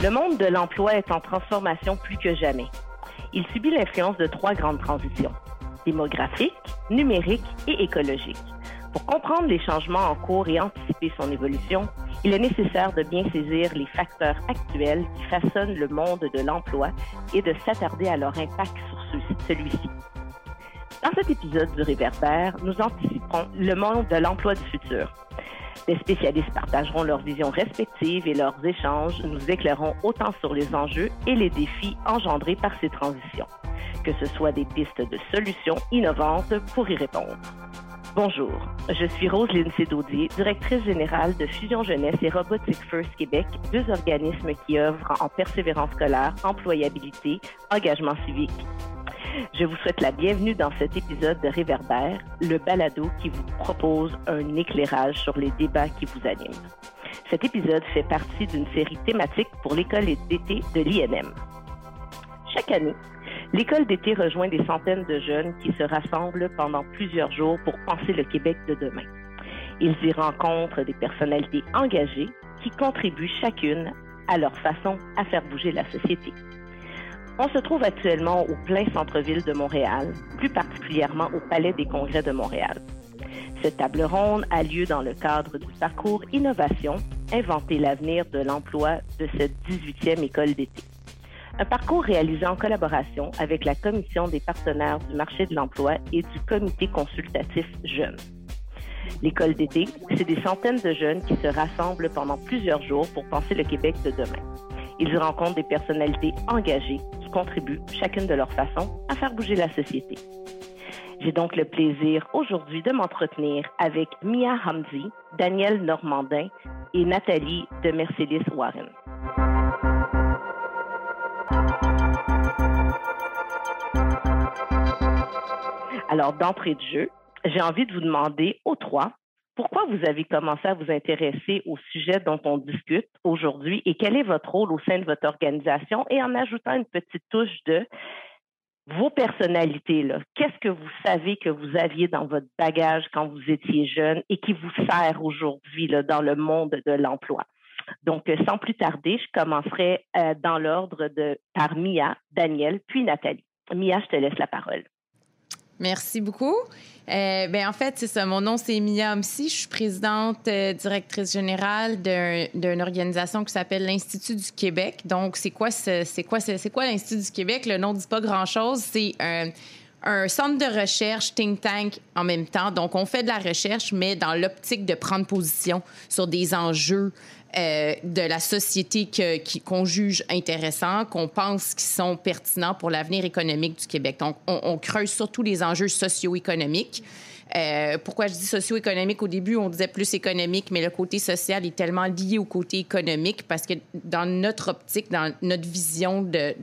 Le monde de l'emploi est en transformation plus que jamais. Il subit l'influence de trois grandes transitions, démographique, numérique et écologique. Pour comprendre les changements en cours et anticiper son évolution, il est nécessaire de bien saisir les facteurs actuels qui façonnent le monde de l'emploi et de s'attarder à leur impact sur celui-ci. Dans cet épisode du Réverbère, nous anticiperons le monde de l'emploi du futur. Les spécialistes partageront leurs visions respectives et leurs échanges nous éclaireront autant sur les enjeux et les défis engendrés par ces transitions, que ce soit des pistes de solutions innovantes pour y répondre. Bonjour, je suis Roselyne Cédaudier, directrice générale de Fusion Jeunesse et Robotics First Québec, deux organismes qui œuvrent en persévérance scolaire, employabilité, engagement civique. Je vous souhaite la bienvenue dans cet épisode de Réverbère, le balado qui vous propose un éclairage sur les débats qui vous animent. Cet épisode fait partie d'une série thématique pour l'école d'été de l'INM. Chaque année, L'école d'été rejoint des centaines de jeunes qui se rassemblent pendant plusieurs jours pour penser le Québec de demain. Ils y rencontrent des personnalités engagées qui contribuent chacune à leur façon à faire bouger la société. On se trouve actuellement au plein centre-ville de Montréal, plus particulièrement au Palais des Congrès de Montréal. Cette table ronde a lieu dans le cadre du parcours Innovation, inventer l'avenir de l'emploi de cette 18e école d'été. Un parcours réalisé en collaboration avec la Commission des partenaires du marché de l'emploi et du Comité consultatif Jeunes. L'école d'été, c'est des centaines de jeunes qui se rassemblent pendant plusieurs jours pour penser le Québec de demain. Ils y rencontrent des personnalités engagées qui contribuent, chacune de leur façon, à faire bouger la société. J'ai donc le plaisir aujourd'hui de m'entretenir avec Mia Hamdi, Daniel Normandin et Nathalie de Mercedes Warren. Alors, d'entrée de jeu, j'ai envie de vous demander aux trois pourquoi vous avez commencé à vous intéresser au sujet dont on discute aujourd'hui et quel est votre rôle au sein de votre organisation? Et en ajoutant une petite touche de vos personnalités. Qu'est-ce que vous savez que vous aviez dans votre bagage quand vous étiez jeune et qui vous sert aujourd'hui dans le monde de l'emploi? Donc, sans plus tarder, je commencerai euh, dans l'ordre de par Mia, Daniel, puis Nathalie. Mia, je te laisse la parole. Merci beaucoup. Euh, ben en fait, c'est ça. Mon nom, c'est Mia Omsi. Je suis présidente euh, directrice générale d'une organisation qui s'appelle l'Institut du Québec. Donc, c'est quoi, quoi, c'est quoi l'Institut du Québec? Le nom ne dit pas grand-chose. C'est un centre de recherche, think tank en même temps. Donc, on fait de la recherche, mais dans l'optique de prendre position sur des enjeux euh, de la société qu'on juge intéressants, qu'on pense qui sont pertinents pour l'avenir économique du Québec. Donc, on, on creuse surtout les enjeux socio-économiques. Euh, pourquoi je dis socio-économique? Au début, on disait plus économique, mais le côté social est tellement lié au côté économique parce que dans notre optique, dans notre vision de,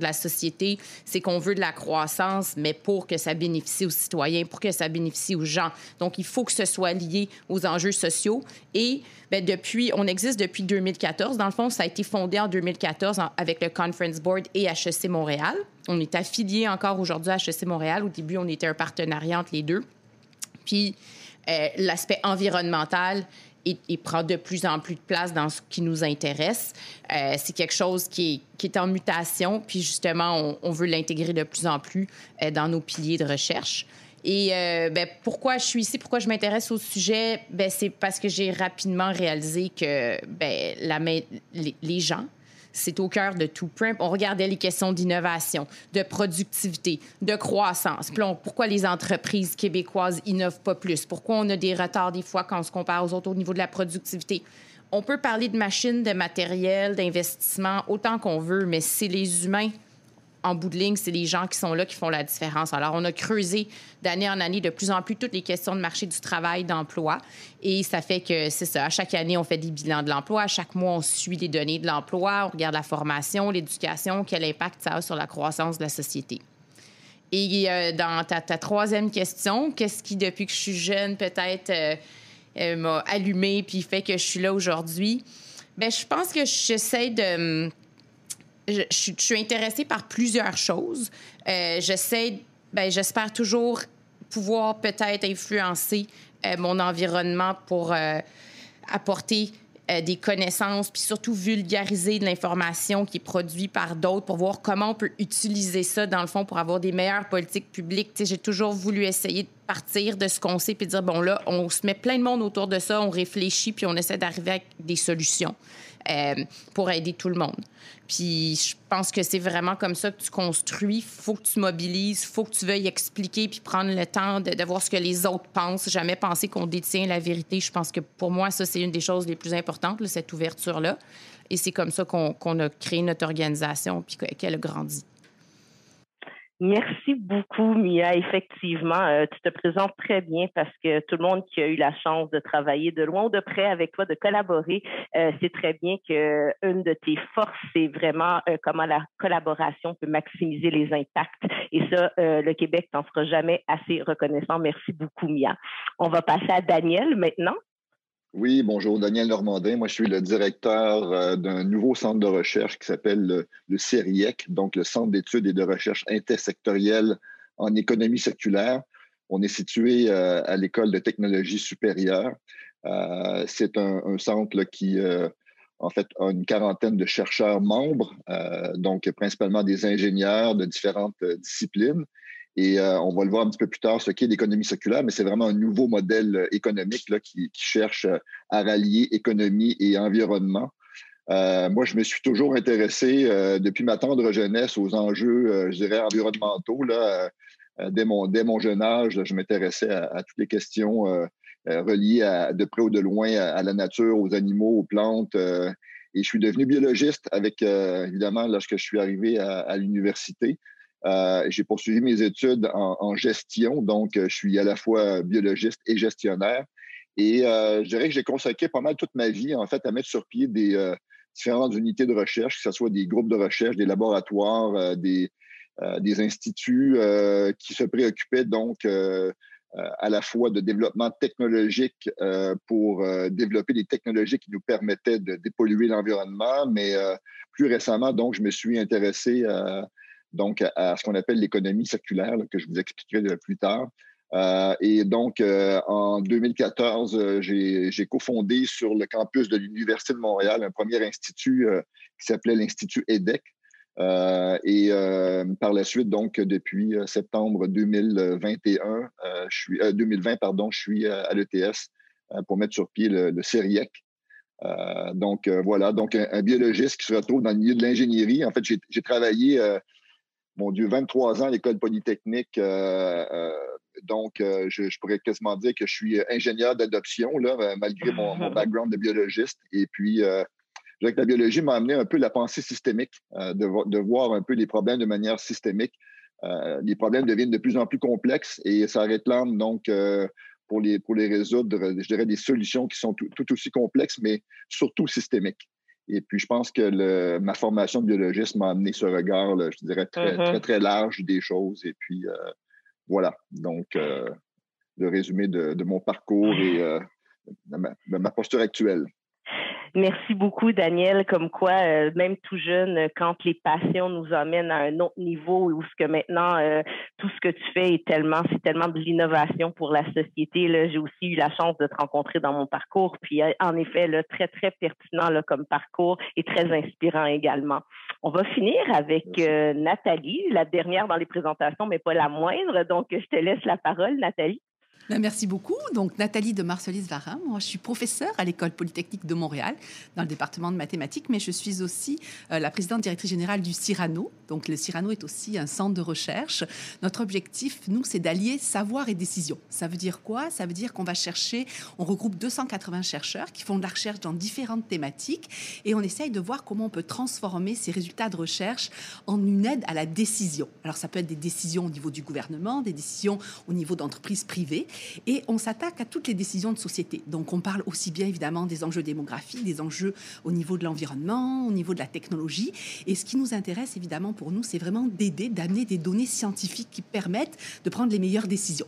la société, c'est qu'on veut de la croissance, mais pour que ça bénéficie aux citoyens, pour que ça bénéficie aux gens. Donc, il faut que ce soit lié aux enjeux sociaux. Et bien, depuis, on existe depuis 2014. Dans le fond, ça a été fondé en 2014 avec le Conference Board et HEC Montréal. On est affilié encore aujourd'hui à HEC Montréal. Au début, on était un partenariat entre les deux. Puis euh, l'aspect environnemental, il, prend de plus en plus de place dans ce qui nous intéresse. Euh, c'est quelque chose qui est, en mutation, puis justement, on, veut l'intégrer de plus en plus euh, dans nos piliers de recherche. Et ben, pourquoi je suis ici, pourquoi je m'intéresse au sujet, ben, c'est parce que j'ai rapidement réalisé que ben, les gens, c'est au cœur de tout. On regardait les questions d'innovation, de productivité, de croissance. Pourquoi les entreprises québécoises innovent pas plus? Pourquoi on a des retards des fois quand on se compare aux autres au niveau de la productivité? On peut parler de machines, de matériel, d'investissement, autant qu'on veut, mais c'est les humains en bout de ligne, c'est les gens qui sont là qui font la différence. Alors, on a creusé d'année en année de plus en plus toutes les questions de marché du travail, d'emploi. Et ça fait que c'est ça. À chaque année, on fait des bilans de l'emploi. À chaque mois, on suit les données de l'emploi. On regarde la formation, l'éducation, quel impact ça a sur la croissance de la société. Et euh, dans ta, troisième question, qu'est-ce qui, depuis que je suis jeune, peut-être euh, euh, m'a allumé puis fait que je suis là aujourd'hui? Bien, je pense que j'essaie de je, suis intéressée par plusieurs choses. Euh, j'essaie, ben, j'espère toujours pouvoir peut-être influencer euh, mon environnement pour euh, apporter des connaissances, puis surtout vulgariser de l'information qui est produite par d'autres pour voir comment on peut utiliser ça, dans le fond, pour avoir des meilleures politiques publiques. J'ai toujours voulu essayer de partir de ce qu'on sait, puis dire, bon, là, on se met plein de monde autour de ça, on réfléchit, puis on essaie d'arriver avec des solutions. Euh, pour aider tout le monde. Puis je pense que c'est vraiment comme ça que tu construis. faut que tu mobilises, faut que tu veuilles expliquer puis prendre le temps de, voir ce que les autres pensent. Jamais penser qu'on détient la vérité. Je pense que pour moi, ça, c'est une des choses les plus importantes, cette ouverture-là. Et c'est comme ça qu'on a créé notre organisation puis qu'elle a grandi. Merci beaucoup, Mia. Effectivement, euh, tu te présentes très bien parce que tout le monde qui a eu la chance de travailler de loin ou de près avec toi, de collaborer, euh, sait très bien que une de tes forces, c'est vraiment euh, comment la collaboration peut maximiser les impacts. Et ça, le Québec t'en sera jamais assez reconnaissant. Merci beaucoup, Mia. On va passer à Daniel maintenant. Oui, bonjour, Daniel Normandin. Moi, je suis le directeur euh, d'un nouveau centre de recherche qui s'appelle le, le, CERIEC, donc le Centre d'études et de recherche intersectorielle en économie circulaire. On est situé euh, à l'École de technologie supérieure. Euh, c'est un, centre qui, en fait, a une quarantaine de chercheurs membres, donc principalement des ingénieurs de différentes disciplines. Et euh, on va le voir un petit peu plus tard, ce qu'est l'économie circulaire, mais c'est vraiment un nouveau modèle euh, économique qui, cherche euh, à rallier économie et environnement. moi, je me suis toujours intéressé depuis ma tendre jeunesse aux enjeux, je dirais, environnementaux. Dès, mon, jeune âge, je m'intéressais à, toutes les questions reliées à, de près ou de loin à, la nature, aux animaux, aux plantes. et je suis devenu biologiste avec, évidemment, lorsque je suis arrivé à l'université. Euh, j'ai poursuivi mes études en, gestion, donc euh, je suis à la fois biologiste et gestionnaire. Et euh, je dirais que j'ai consacré pas mal toute ma vie, en fait, à mettre sur pied des différentes unités de recherche, que ce soit des groupes de recherche, des laboratoires, des, des instituts qui se préoccupaient donc à la fois de développement technologique pour développer des technologies qui nous permettaient de dépolluer l'environnement, mais plus récemment, donc, je me suis intéressé à donc à, ce qu'on appelle l'économie circulaire, que je vous expliquerai plus tard. Euh, et donc, euh, en 2014, euh, j'ai cofondé sur le campus de l'Université de Montréal un premier institut qui s'appelait l'Institut EDEC. et par la suite, donc, depuis septembre 2021, je suis, 2020, pardon, je suis à l'ETS pour mettre sur pied le, le CERIEC. donc, voilà, donc un, biologiste qui se retrouve dans le milieu de l'ingénierie. En fait, j'ai travaillé mon Dieu, 23 ans à l'école polytechnique. Euh, euh, donc, euh, je, pourrais quasiment dire que je suis ingénieur d'adoption, malgré mon, background de biologiste. Et puis, je dirais que la biologie m'a amené un peu la pensée systémique, de, de, voir un peu les problèmes de manière systémique. les problèmes deviennent de plus en plus complexes et ça réclame donc pour les, pour les résoudre, je dirais, des solutions qui sont tout aussi complexes, mais surtout systémiques. Et puis, je pense que ma formation de biologiste m'a amené ce regard, je dirais, très, mm-hmm. très, très, large des choses. Et puis, euh, voilà. Donc, euh, le résumé de, mon parcours et euh, de ma posture actuelle. Merci beaucoup, Daniel. Comme quoi, euh, même tout jeune, quand les passions nous emmènent à un autre niveau, où ce que maintenant euh, tout ce que tu fais est tellement, c'est tellement de l'innovation pour la société. Là, j'ai aussi eu la chance de te rencontrer dans mon parcours. Puis, euh, en effet, là, très très pertinent là, comme parcours et très inspirant également. On va finir avec Nathalie, la dernière dans les présentations, mais pas la moindre. Donc, je te laisse la parole, Nathalie. Ben, merci beaucoup. Donc, Nathalie de Marcelis-Varin. Moi, je suis professeure à l'École polytechnique de Montréal, dans le département de mathématiques, mais je suis aussi euh, la présidente directrice générale du Cyrano. Donc, le Cyrano est aussi un centre de recherche. Notre objectif, nous, c'est d'allier savoir et décision. Ça veut dire quoi? Ça veut dire qu'on va chercher, on regroupe 280 chercheurs qui font de la recherche dans différentes thématiques et on essaye de voir comment on peut transformer ces résultats de recherche en une aide à la décision. Alors, ça peut être des décisions au niveau du gouvernement, des décisions au niveau d'entreprises privées. Et on s'attaque à toutes les décisions de société. Donc on parle aussi bien évidemment des enjeux démographiques, des enjeux au niveau de l'environnement, au niveau de la technologie. Et ce qui nous intéresse évidemment pour nous, c'est vraiment d'aider, d'amener des données scientifiques qui permettent de prendre les meilleures décisions.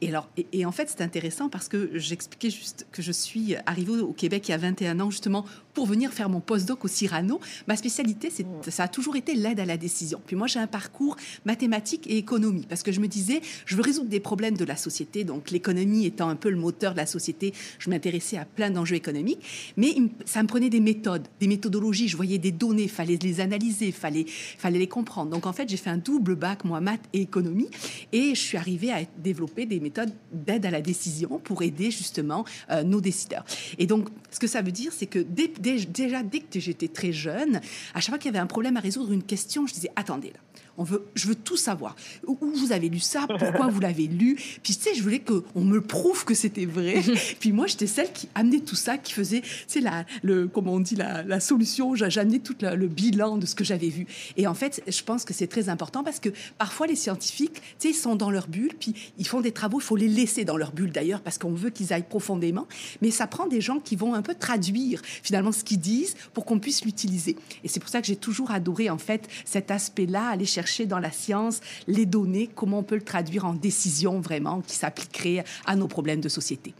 Et alors, et, en fait, c'est intéressant parce que j'expliquais juste que je suis arrivée au Québec il y a 21 ans justement pour venir faire mon postdoc au Cyrano. Ma spécialité, ça a toujours été l'aide à la décision. Puis moi, j'ai un parcours mathématique et économie parce que je me disais, je veux résoudre des problèmes de la société. Donc l'économie étant un peu le moteur de la société, je m'intéressais à plein d'enjeux économiques. Mais ça me prenait des méthodes, des méthodologies. Je voyais des données, fallait les analyser, fallait, fallait les comprendre. Donc en fait, j'ai fait un double bac, moi, maths et économie, et je suis arrivée à développer des méthodes d'aide à la décision pour aider justement euh, nos décideurs. Et donc, ce que ça veut dire, c'est que déjà, dès que j'étais très jeune, à chaque fois qu'il y avait un problème à résoudre, une question, je disais, attendez là on veut, je veux tout savoir. Où vous avez lu ça? Pourquoi vous l'avez lu? Puis tu sais, je voulais qu'on me prouve que c'était vrai. Puis moi, j'étais celle qui amenait tout ça, qui faisait, tu la, le, comment on dit, la, la solution. J'amenais tout le bilan de ce que j'avais vu. Et en fait, je pense que c'est très important parce que parfois les scientifiques, tu sais, ils sont dans leur bulle, puis ils font des travaux. Il faut les laisser dans leur bulle d'ailleurs parce qu'on veut qu'ils aillent profondément. Mais ça prend des gens qui vont un peu traduire finalement ce qu'ils disent pour qu'on puisse l'utiliser. Et c'est pour ça que j'ai toujours adoré en fait cet aspect-là, aller chercher dans la science les données, comment on peut le traduire en décision vraiment qui s'appliquerait à nos problèmes de société.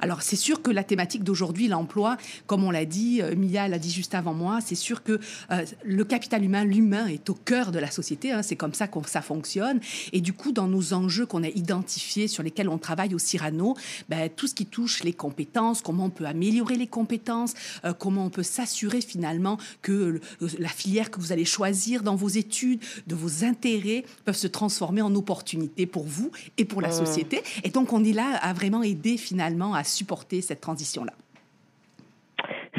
Alors c'est sûr que la thématique d'aujourd'hui, l'emploi, comme on l'a dit, euh, Mia l'a dit juste avant moi, c'est sûr que euh, le capital humain, l'humain est au cœur de la société, hein, c'est comme ça que ça fonctionne. Et du coup, dans nos enjeux qu'on a identifiés, sur lesquels on travaille au Cyrano, ben, tout ce qui touche les compétences, comment on peut améliorer les compétences, euh, comment on peut s'assurer finalement que la filière que vous allez choisir dans vos études, de vos intérêts, peuvent se transformer en opportunités pour vous et pour la société. Et donc on est là à vraiment aider finalement à supporter cette transition-là.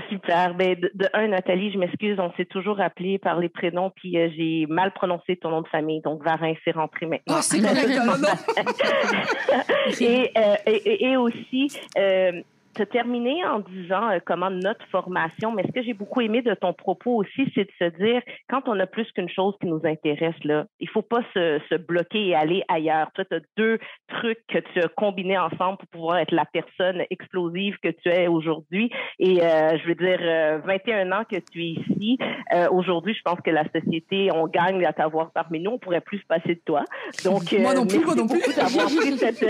Super. Ben, de, un, Nathalie, je m'excuse, on s'est toujours appelé par les prénoms, puis euh, j'ai mal prononcé ton nom de famille, donc Varin, c'est rentré maintenant. Oh, c'est correct, et, euh, et, et, aussi, euh, te terminer en disant euh, comment notre formation, mais ce que j'ai beaucoup aimé de ton propos aussi, c'est de se dire, quand on a plus qu'une chose qui nous intéresse, là, il faut pas se, se bloquer et aller ailleurs. Toi, tu as deux trucs que tu as combinés ensemble pour pouvoir être la personne explosive que tu es aujourd'hui. Et euh, je veux dire, 21 euh, ans que tu es ici, aujourd'hui, je pense que la société, on gagne à t'avoir parmi nous, on pourrait plus se passer de toi. Donc, moi non plus, moi non plus. d'avoir pris cette,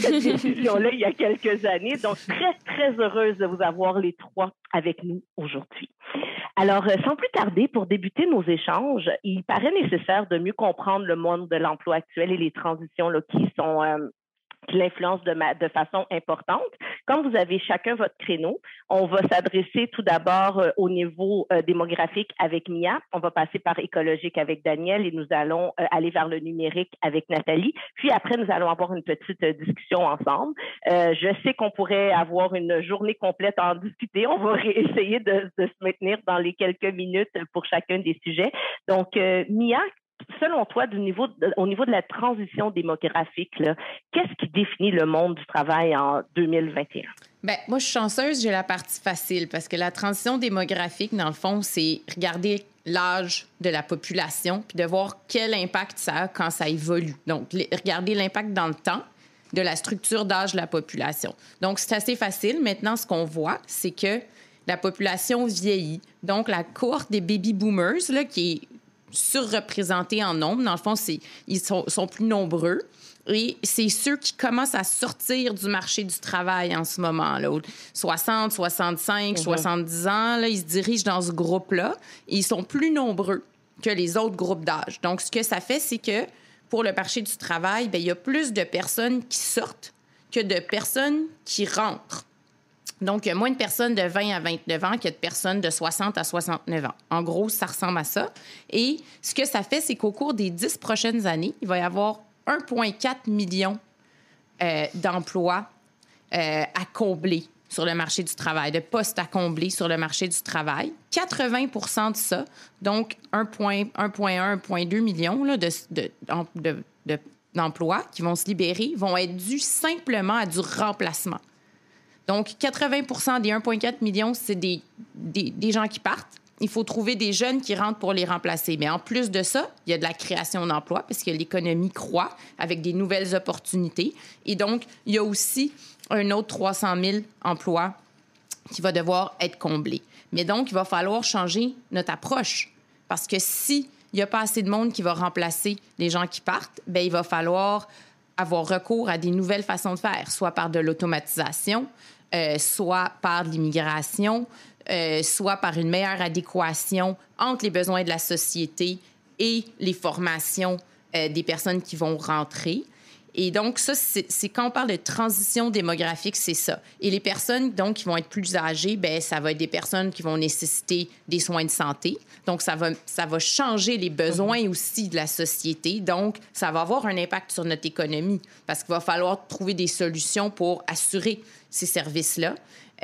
cette décision-là il y a quelques années. Donc, très très heureuse de vous avoir les trois avec nous aujourd'hui. Alors, euh, sans plus tarder, pour débuter nos échanges, il paraît nécessaire de mieux comprendre le monde de l'emploi actuel et les transitions là, qui sont euh, l'influence de, de façon importante. Comme vous avez chacun votre créneau, on va s'adresser tout d'abord euh, au niveau euh, démographique avec Mia, on va passer par écologique avec Daniel et nous allons euh, aller vers le numérique avec Nathalie. Puis après, nous allons avoir une petite discussion ensemble. je sais qu'on pourrait avoir une journée complète à en discuter. On va essayer de, de, se maintenir dans les quelques minutes pour chacun des sujets. Donc, Mia, selon toi, au niveau de la transition démographique, qu'est-ce qui définit le monde du travail en 2021? Bien, moi, je suis chanceuse, j'ai la partie facile parce que la transition démographique, dans le fond, c'est regarder l'âge de la population puis de voir quel impact ça a quand ça évolue. Donc, regarder l'impact dans le temps de la structure d'âge de la population. Donc, c'est assez facile. Maintenant, ce qu'on voit, c'est que la population vieillit. Donc, la cohorte des baby boomers, là, qui est surreprésentés en nombre. Dans le fond, ils sont, sont, plus nombreux. Et c'est ceux qui commencent à sortir du marché du travail en ce moment. Là. 60, 65, 70 ans, là, ils se dirigent dans ce groupe-là. ils sont plus nombreux que les autres groupes d'âge. Donc, ce que ça fait, c'est que pour le marché du travail, bien, il y a plus de personnes qui sortent que de personnes qui rentrent. Donc, il y a moins de personnes de 20 à 29 ans que de personnes de 60 à 69 ans. En gros, ça ressemble à ça. Et ce que ça fait, c'est qu'au cours des 10 prochaines années, il va y avoir 1,4 million euh, d'emplois euh, à combler sur le marché du travail, de postes à combler sur le marché du travail. 80% de ça, donc 1,1, 1,2 million d'emplois qui vont se libérer, vont être dus simplement à du remplacement. Donc, 80% des 1,4 million, c'est des, des, gens qui partent. Il faut trouver des jeunes qui rentrent pour les remplacer. Mais en plus de ça, il y a de la création d'emplois parce que l'économie croît avec des nouvelles opportunités. Et donc, il y a aussi un autre 300 000 emplois qui va devoir être comblé. Mais donc, il va falloir changer notre approche parce que si il n'y a pas assez de monde qui va remplacer les gens qui partent, ben il va falloir avoir recours à des nouvelles façons de faire, soit par de l'automatisation, euh, soit par l'immigration, euh, soit par une meilleure adéquation entre les besoins de la société et les formations euh, des personnes qui vont rentrer. Et donc, ça, c'est quand on parle de transition démographique, c'est ça. Et les personnes, donc, qui vont être plus âgées, ben ça va être des personnes qui vont nécessiter des soins de santé. Donc, ça va, ça va changer les besoins mhm. aussi de la société. Donc, ça va avoir un impact sur notre économie parce qu'il va falloir trouver des solutions pour assurer ces services-là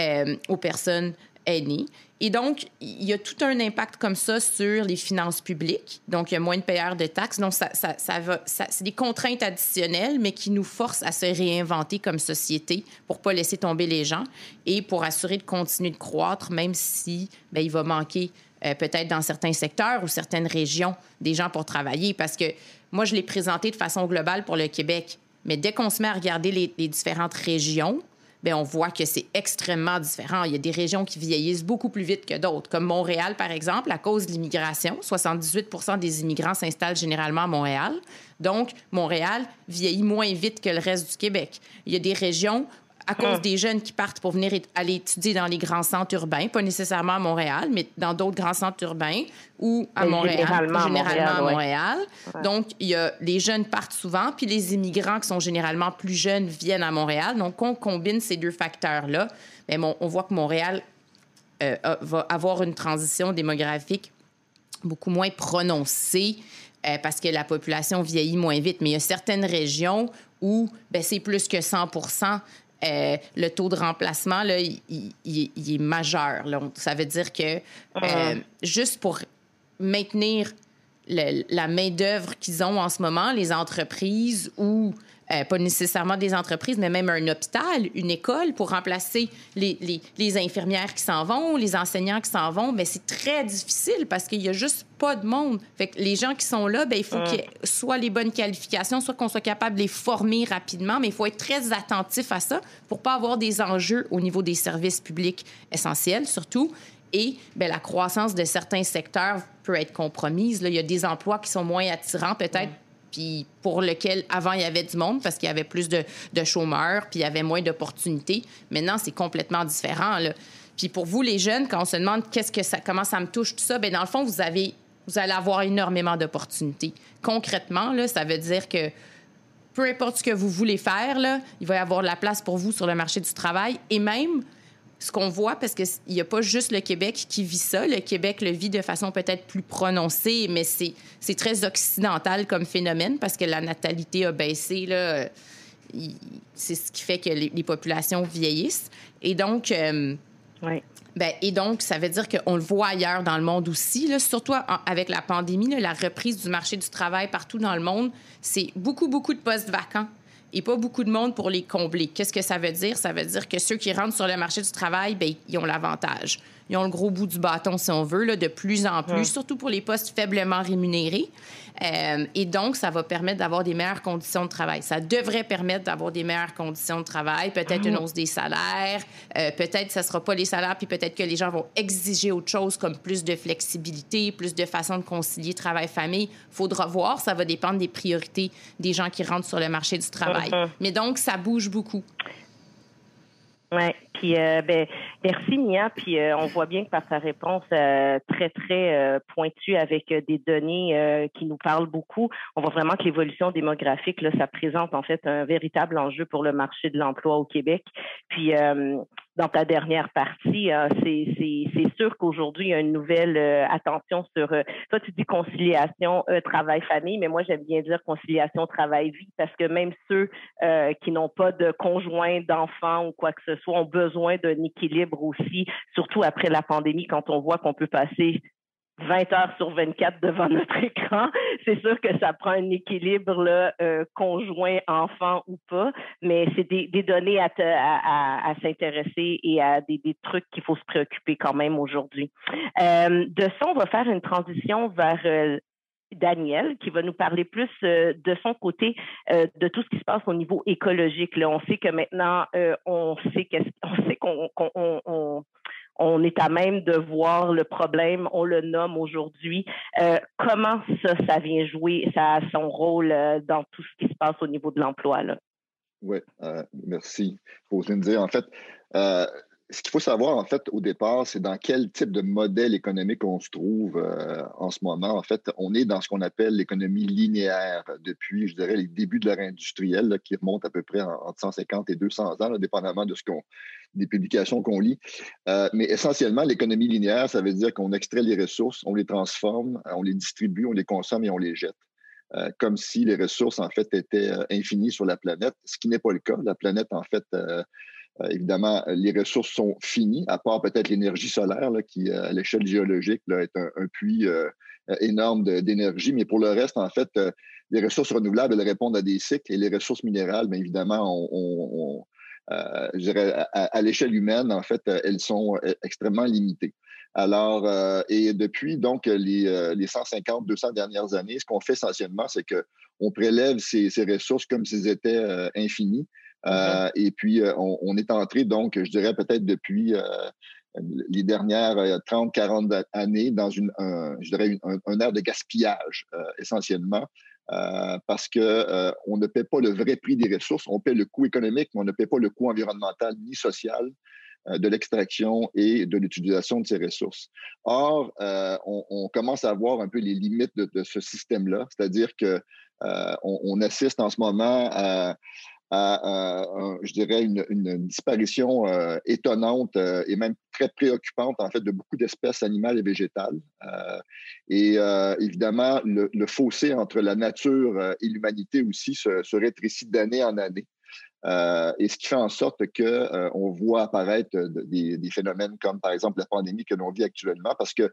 euh, aux personnes aînées. Et donc, il y a tout un impact comme ça sur les finances publiques. Donc, il y a moins de payeurs de taxes. Donc, ça, ça, ça va, c'est des contraintes additionnelles, mais qui nous forcent à se réinventer comme société pour pas laisser tomber les gens et pour assurer de continuer de croître, même si ben, il va manquer euh, peut-être dans certains secteurs ou certaines régions des gens pour travailler. Parce que moi, je l'ai présenté de façon globale pour le Québec. Mais dès qu'on se met à regarder les différentes régions, Bien, on voit que c'est extrêmement différent. Il y a des régions qui vieillissent beaucoup plus vite que d'autres, comme Montréal, par exemple, à cause de l'immigration. 78% des immigrants s'installent généralement à Montréal. Donc, Montréal vieillit moins vite que le reste du Québec. Il y a des régions à cause des jeunes qui partent pour venir aller étudier dans les grands centres urbains, pas nécessairement à Montréal, mais dans d'autres grands centres urbains ou à Montréal, généralement, à Montréal. Donc, il y a, les jeunes partent souvent, puis les immigrants qui sont généralement plus jeunes viennent à Montréal. Donc, on combine ces deux facteurs-là. Mais bon, on voit que Montréal euh, va avoir une transition démographique beaucoup moins prononcée euh, parce que la population vieillit moins vite. Mais il y a certaines régions où ben, c'est plus que 100 euh, le taux de remplacement, là, il, est majeur. Ça veut dire que euh, juste pour maintenir la main-d'œuvre qu'ils ont en ce moment, les entreprises ou euh, pas nécessairement des entreprises, mais même un hôpital, une école pour remplacer les, les, les infirmières qui s'en vont, les enseignants qui s'en vont, mais c'est très difficile parce qu'il y a juste pas de monde. Fait que les gens qui sont là, ben il faut qu'il y ait soit les bonnes qualifications, soit qu'on soit capable de les former rapidement, mais il faut être très attentif à ça pour pas avoir des enjeux au niveau des services publics essentiels, surtout. Et bien, la croissance de certains secteurs peut être compromise. Là, il y a des emplois qui sont moins attirants, peut-être puis pour lequel avant il y avait du monde parce qu'il y avait plus de, chômeurs, puis il y avait moins d'opportunités. Maintenant, c'est complètement différent. Là. Puis pour vous, les jeunes, quand on se demande qu'est-ce que ça, comment ça me touche tout ça, bien dans le fond, vous avez, vous allez avoir énormément d'opportunités. Concrètement, là, ça veut dire que peu importe ce que vous voulez faire, là, il va y avoir de la place pour vous sur le marché du travail et même ce qu'on voit, parce qu'il n'y a pas juste le Québec qui vit ça. Le Québec le vit de façon peut-être plus prononcée, mais c'est très occidental comme phénomène parce que la natalité a baissé. Là, c'est ce qui fait que les, populations vieillissent. Et donc, euh, ben, et donc, ça veut dire qu'on le voit ailleurs dans le monde aussi, là, surtout avec la pandémie, la reprise du marché du travail partout dans le monde, c'est beaucoup, beaucoup de postes vacants et pas beaucoup de monde pour les combler. Qu'est-ce que ça veut dire? Ça veut dire que ceux qui rentrent sur le marché du travail, bien, ils ont l'avantage. Ils ont le gros bout du bâton, si on veut, là, de plus en plus, surtout pour les postes faiblement rémunérés. Euh, et donc, ça va permettre d'avoir des meilleures conditions de travail. Ça devrait permettre d'avoir des meilleures conditions de travail, peut-être une ah. hausse des salaires, euh, peut-être que ce ne sera pas les salaires, puis peut-être que les gens vont exiger autre chose comme plus de flexibilité, plus de façon de concilier travail-famille. Il faudra voir, ça va dépendre des priorités des gens qui rentrent sur le marché du travail. Uh-huh. Mais donc, ça bouge beaucoup. Oui, puis euh, ben, merci Nia, puis euh, on voit bien que par sa réponse euh, très très pointue avec des données qui nous parlent beaucoup, on voit vraiment que l'évolution démographique là, ça présente en fait un véritable enjeu pour le marché de l'emploi au Québec. Puis dans ta dernière partie, euh, c'est sûr qu'aujourd'hui, il y a une nouvelle euh, attention sur, euh, toi tu dis conciliation travail-famille, mais moi j'aime bien dire conciliation travail-vie parce que même ceux qui n'ont pas de conjoint, d'enfants ou quoi que ce soit ont besoin d'un équilibre aussi, surtout après la pandémie quand on voit qu'on peut passer 20 heures sur 24 devant notre écran. C'est sûr que ça prend un équilibre là, euh, conjoint, enfant ou pas, mais c'est des, données à, s'intéresser et à des, des trucs qu'il faut se préoccuper quand même aujourd'hui. Euh, de ça, on va faire une transition vers euh, Daniel, qui va nous parler plus euh, de son côté de tout ce qui se passe au niveau écologique. Là, on sait que maintenant, on sait qu'on sait qu'on on, est à même de voir le problème, on le nomme aujourd'hui. Euh, comment ça, ça vient jouer, ça a son rôle euh, dans tout ce qui se passe au niveau de l'emploi? Oui, euh, merci. Dire, en fait, ce qu'il faut savoir, en fait, au départ, c'est dans quel type de modèle économique on se trouve euh, en ce moment. En fait, on est dans ce qu'on appelle l'économie linéaire depuis, je dirais, les débuts de l'ère industrielle, qui remonte à peu près entre 150 et 200 ans, dépendamment de ce qu'on, des publications qu'on lit. Euh, mais essentiellement, l'économie linéaire, ça veut dire qu'on extrait les ressources, on les transforme, on les distribue, on les consomme et on les jette. comme si les ressources, en fait, étaient infinies sur la planète, ce qui n'est pas le cas. La planète, en fait, euh, évidemment, les ressources sont finies, à part peut-être l'énergie solaire, qui, euh, à l'échelle géologique, est un, puits euh, énorme d'énergie. Mais pour le reste, en fait, les ressources renouvelables, elles répondent à des cycles et les ressources minérales, bien évidemment, à, l'échelle humaine, en fait, elles sont extrêmement limitées. Alors, et depuis donc les, les 150, 200 dernières années, ce qu'on fait essentiellement, c'est qu'on prélève ces, ces, ressources comme s'ils étaient infinies euh, et puis, euh, on, est entré, donc, je dirais peut-être depuis euh, les dernières 30, 40 années dans une, un, je dirais un, air de gaspillage, essentiellement. parce qu'on on ne paie pas le vrai prix des ressources, on paie le coût économique, mais on ne paie pas le coût environnemental ni social de l'extraction et de l'utilisation de ces ressources. Or, on, commence à voir un peu les limites de, ce système-là, c'est-à-dire que on, assiste en ce moment à, à, je dirais, une, disparition euh, étonnante euh, et même très préoccupante, en fait, de beaucoup d'espèces animales et végétales. Euh, et évidemment, le, fossé entre la nature et l'humanité aussi se, rétrécit d'année en année. et ce qui fait en sorte qu'on on voit apparaître des, phénomènes comme, par exemple, la pandémie que l'on vit actuellement, parce que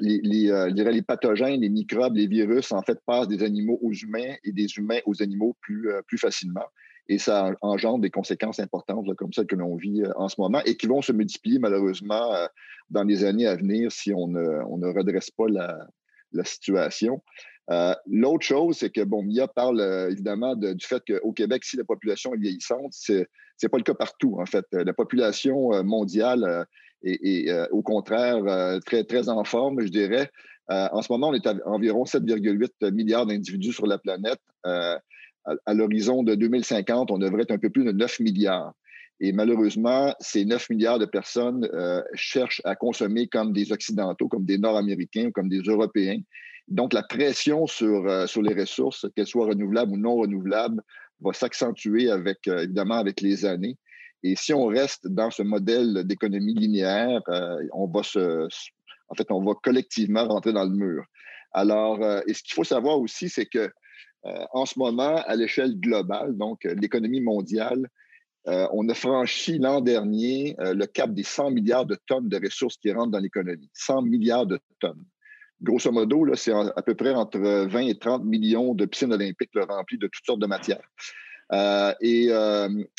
les, les, les pathogènes, les microbes, les virus, en fait, passent des animaux aux humains et des humains aux animaux plus, plus facilement et ça engendre des conséquences importantes comme celles que l'on vit euh, en ce moment et qui vont se multiplier malheureusement euh, dans les années à venir si on ne, redresse pas la, la situation. Euh, l'autre chose, c'est que, bon, Mia parle évidemment du fait qu'au Québec, si la population est vieillissante, c'est n'est pas le cas partout, en fait. La population mondiale est, au contraire très, très en forme, je dirais. en ce moment, on est à environ 7,8 milliards d'individus sur la planète à, l'horizon de 2050, on devrait être un peu plus de 9 milliards. Et malheureusement, ces 9 milliards de personnes euh, cherchent à consommer comme des Occidentaux, comme des Nord-Américains, comme des Européens. Donc, la pression sur, euh, sur les ressources, qu'elles soient renouvelables ou non renouvelables, va s'accentuer avec, euh, évidemment, avec les années. Et si on reste dans ce modèle d'économie linéaire, on va se, en fait, on va collectivement rentrer dans le mur. Alors, et ce qu'il faut savoir aussi, c'est que euh, en ce moment, à l'échelle globale, donc euh, l'économie mondiale, euh, on a franchi l'an dernier le cap des 100 milliards de tonnes de ressources qui rentrent dans l'économie. 100 milliards de tonnes. Grosso modo, c'est à peu près entre 20 et 30 millions de piscines olympiques remplies de toutes sortes de matières. et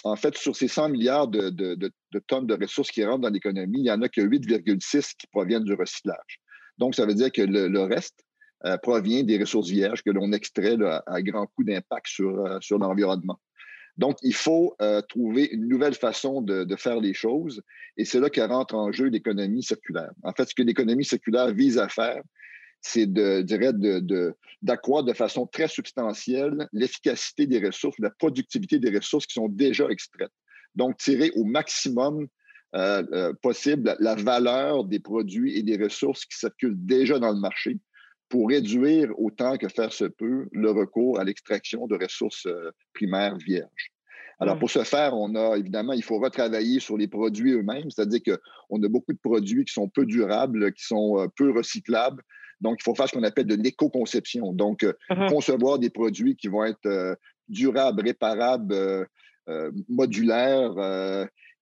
en fait, sur ces 100 milliards de, tonnes de ressources qui rentrent dans l'économie, il n'y en a que 8,6 qui proviennent du recyclage. Donc, ça veut dire que le reste, euh, provient des ressources vierges que l'on extrait à grand coup d'impact sur, euh, sur l'environnement. Donc, il faut euh, trouver une nouvelle façon de, faire les choses et c'est là que rentre en jeu l'économie circulaire. En fait, ce que l'économie circulaire vise à faire, c'est de, dirais, d'accroître de, de façon très substantielle l'efficacité des ressources, la productivité des ressources qui sont déjà extraites. Donc, tirer au maximum possible la valeur des produits et des ressources qui circulent déjà dans le marché pour réduire autant que faire se peut le recours à l'extraction de ressources euh, primaires vierges. Alors, pour ce faire, on a évidemment, il faut retravailler sur les produits eux-mêmes, c'est-à-dire qu'on a beaucoup de produits qui sont peu durables, qui sont euh, peu recyclables. Donc, il faut faire ce qu'on appelle de l'éco-conception. Donc, euh, uh-huh. concevoir des produits qui vont être durables, réparables, modulaires,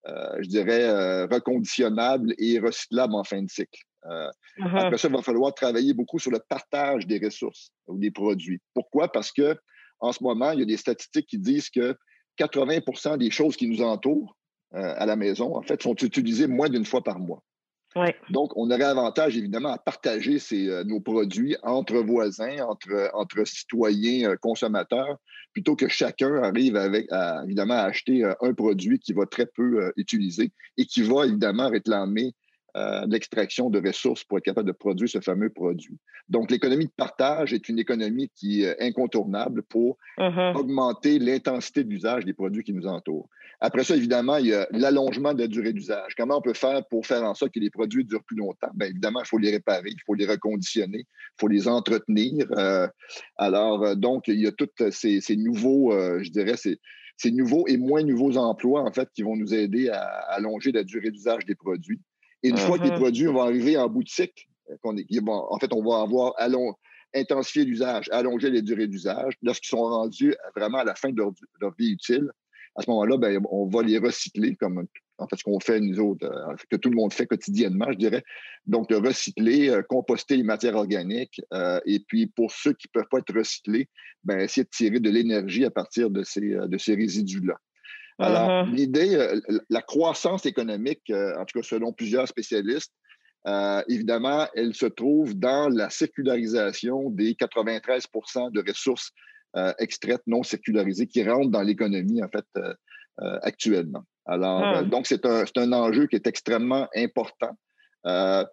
je dirais, reconditionnables et recyclables en fin de cycle. Euh, uh-huh. Après ça, il va falloir travailler beaucoup sur le partage des ressources ou des produits. Pourquoi? Parce que en ce moment, il y a des statistiques qui disent que 80% des choses qui nous entourent euh, à la maison, en fait, sont utilisées moins d'une fois par mois. Donc, on aurait avantage, évidemment, à partager euh, nos produits entre voisins, entre, entre citoyens, consommateurs, plutôt que chacun arrive avec, évidemment, à acheter un produit qui va très peu utiliser et qui va, évidemment, réclamer euh, l'extraction de ressources pour être capable de produire ce fameux produit. Donc, l'économie de partage est une économie qui est incontournable pour mm-hmm. augmenter l'intensité d'usage des produits qui nous entourent. Après ça, évidemment, il y a l'allongement de la durée d'usage. Comment on peut faire pour faire en sorte que les produits durent plus longtemps? Bien, évidemment, il faut les réparer, il faut les reconditionner, il faut les entretenir. Euh, alors, euh, donc, il y a tous ces, nouveaux, je dirais, ces, ces nouveaux et moins nouveaux emplois, en fait, qui vont nous aider à allonger la durée d'usage des produits. Une fois que les uh-huh. produits vont arriver en boutique, euh, en fait, on va avoir intensifié l'usage, allonger les durées d'usage. Lorsqu'ils sont rendus vraiment à la fin de leur, vie utile, à ce moment-là, ben, on va les recycler comme en fait ce qu'on fait nous autres, euh, que tout le monde fait quotidiennement, je dirais. Donc, recycler, euh, composter les matières organiques, et puis pour ceux qui ne peuvent pas être recyclés, ben, essayer de tirer de l'énergie à partir de ces, de ces résidus-là. Alors, uh-huh. l'idée, euh, la croissance économique, euh, en tout cas selon plusieurs spécialistes, euh, évidemment, elle se trouve dans la sécularisation des 93% de ressources extraites non sécularisées qui rentrent dans l'économie, en fait, actuellement. Alors, hmm. donc, c'est un, un, enjeu qui est extrêmement important. ce,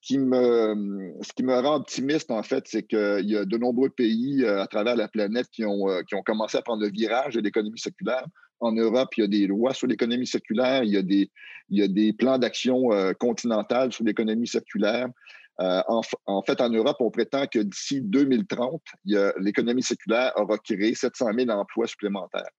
qui me, ce qui me rend optimiste, en fait, c'est qu'il y a de nombreux pays à travers la planète qui ont, qui ont commencé à prendre le virage de l'économie séculaire. En Europe, il y a des lois sur l'économie circulaire, il y a des, il y a des plans d'action euh, continentales sur l'économie circulaire. Euh, en, fait, en Europe, on prétend que d'ici 2030, l'économie circulaire aura créé 700 000 emplois supplémentaires.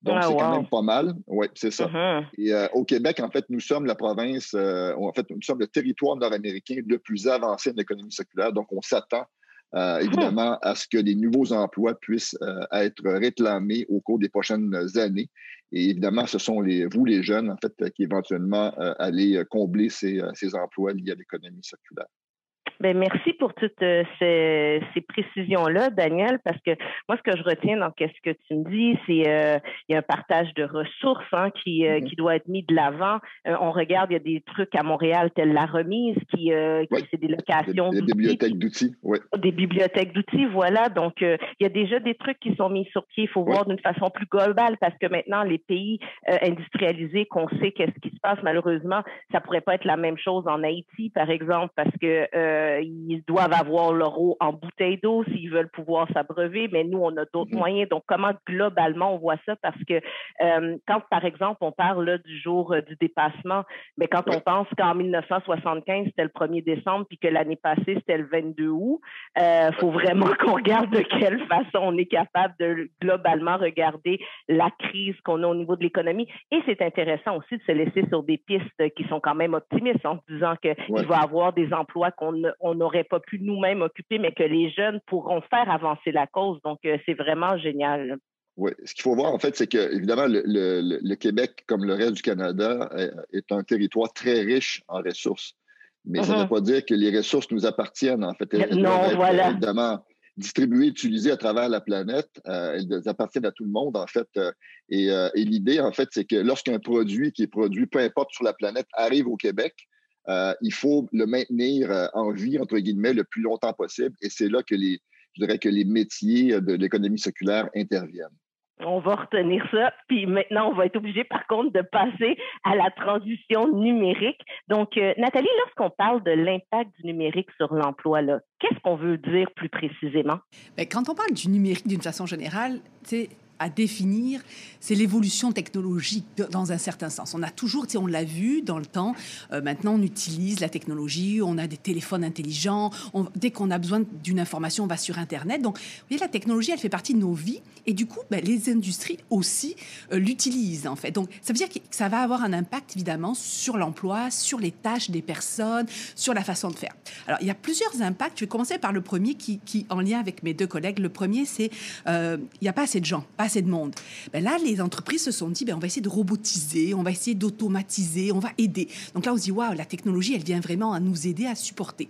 Donc, ah, c'est quand même pas mal. Oui, c'est ça. Uh-huh. Et euh, au Québec, en fait, nous sommes la province, en fait, nous sommes le territoire nord-américain le plus avancé en économie circulaire. Donc, on s'attend euh, évidemment, à ce que les nouveaux emplois puissent euh, être réclamés au cours des prochaines années. Et évidemment, ce sont les, vous, les jeunes, en fait, qui éventuellement euh, allez combler ces, ces emplois liés à l'économie circulaire. Bien, merci pour toutes euh, ces, ces précisions-là, Daniel, parce que moi, ce que je retiens dans ce que tu me dis, c'est euh, il y a un partage de ressources hein, qui, euh, mm-hmm. qui doit être mis de l'avant. on regarde, il y a des trucs à Montréal, telle la remise, qui, qui c'est des locations Des, bibliothèques d'outils, oui. Des bibliothèques d'outils, voilà. Donc, il y a déjà des trucs qui sont mis sur pied. Il faut voir d'une façon plus globale, parce que maintenant, les pays industrialisés, qu'on sait qu'est-ce qui se passe, malheureusement, ça pourrait pas être la même chose en Haïti, par exemple, parce que euh, ils doivent avoir leur eau en bouteille d'eau s'ils veulent pouvoir s'abreuver, mais nous, on a d'autres mm-hmm. moyens. Donc, comment globalement on voit ça? Parce que euh, quand, par exemple, on parle du jour euh, du dépassement, mais quand on pense qu'en 1975, c'était le 1er décembre, puis que l'année passée, c'était le 22 août, il faut vraiment qu'on regarde de quelle façon on est capable de globalement regarder la crise qu'on a au niveau de l'économie. Et c'est intéressant aussi de se laisser sur des pistes qui sont quand même optimistes en se disant qu'il va y avoir des emplois qu'on on n'aurait pas pu nous-mêmes occuper, mais que les jeunes pourront faire avancer la cause. Donc, euh, c'est vraiment génial. Oui, ce qu'il faut voir, en fait, c'est que, évidemment, le, Québec, comme le reste du Canada, est un territoire très riche en ressources. Mais ça ne veut uh-huh. pas dire que les ressources nous appartiennent, en fait. Elles non, être, voilà. évidemment, distribuées, utilisées à travers la planète. Euh, elles appartiennent à tout le monde, en fait. Euh, et, et l'idée, en fait, c'est que lorsqu'un produit qui est produit, peu importe sur la planète, arrive au Québec, euh, il faut le maintenir euh, en vie, entre guillemets, le plus longtemps possible. Et c'est là que les, je dirais que les métiers de l'économie circulaire interviennent. On va retenir ça. Puis maintenant, on va être obligé, par contre, de passer à la transition numérique. Donc, euh, Nathalie, lorsqu'on parle de l'impact du numérique sur l'emploi, qu'est-ce qu'on veut dire plus précisément? Ben, quand on parle du numérique d'une façon générale, c'est à définir, c'est l'évolution technologique dans un certain sens. On a toujours, on l'a vu dans le temps, euh, maintenant on utilise la technologie, on a des téléphones intelligents, dès qu'on a besoin d'une information, on va sur Internet. Donc, vous voyez, la technologie, elle fait partie de nos vies et du coup, ben, les industries aussi euh, l'utilisent en fait. Donc, ça veut dire que ça va avoir un impact évidemment sur l'emploi, sur les tâches des personnes, sur la façon de faire. Alors, il y a plusieurs impacts. Je vais commencer par le premier qui, qui en lien avec mes deux collègues. Le premier, c'est euh, il n'y a pas assez de gens, pas assez de monde. Ben là, les entreprises se sont dit, ben, on va essayer de robotiser, on va essayer d'automatiser, on va aider. Donc là, on se dit, waouh, la technologie, elle vient vraiment à nous aider à supporter.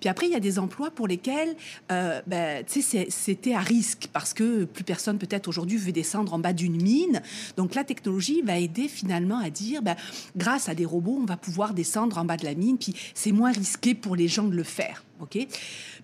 Puis après, il y a des emplois pour lesquels euh, ben, c'était à risque parce que plus personne peut-être aujourd'hui veut descendre en bas d'une mine. Donc la technologie va aider finalement à dire, ben, grâce à des robots, on va pouvoir descendre en bas de la mine, puis c'est moins risqué pour les gens de le faire. OK?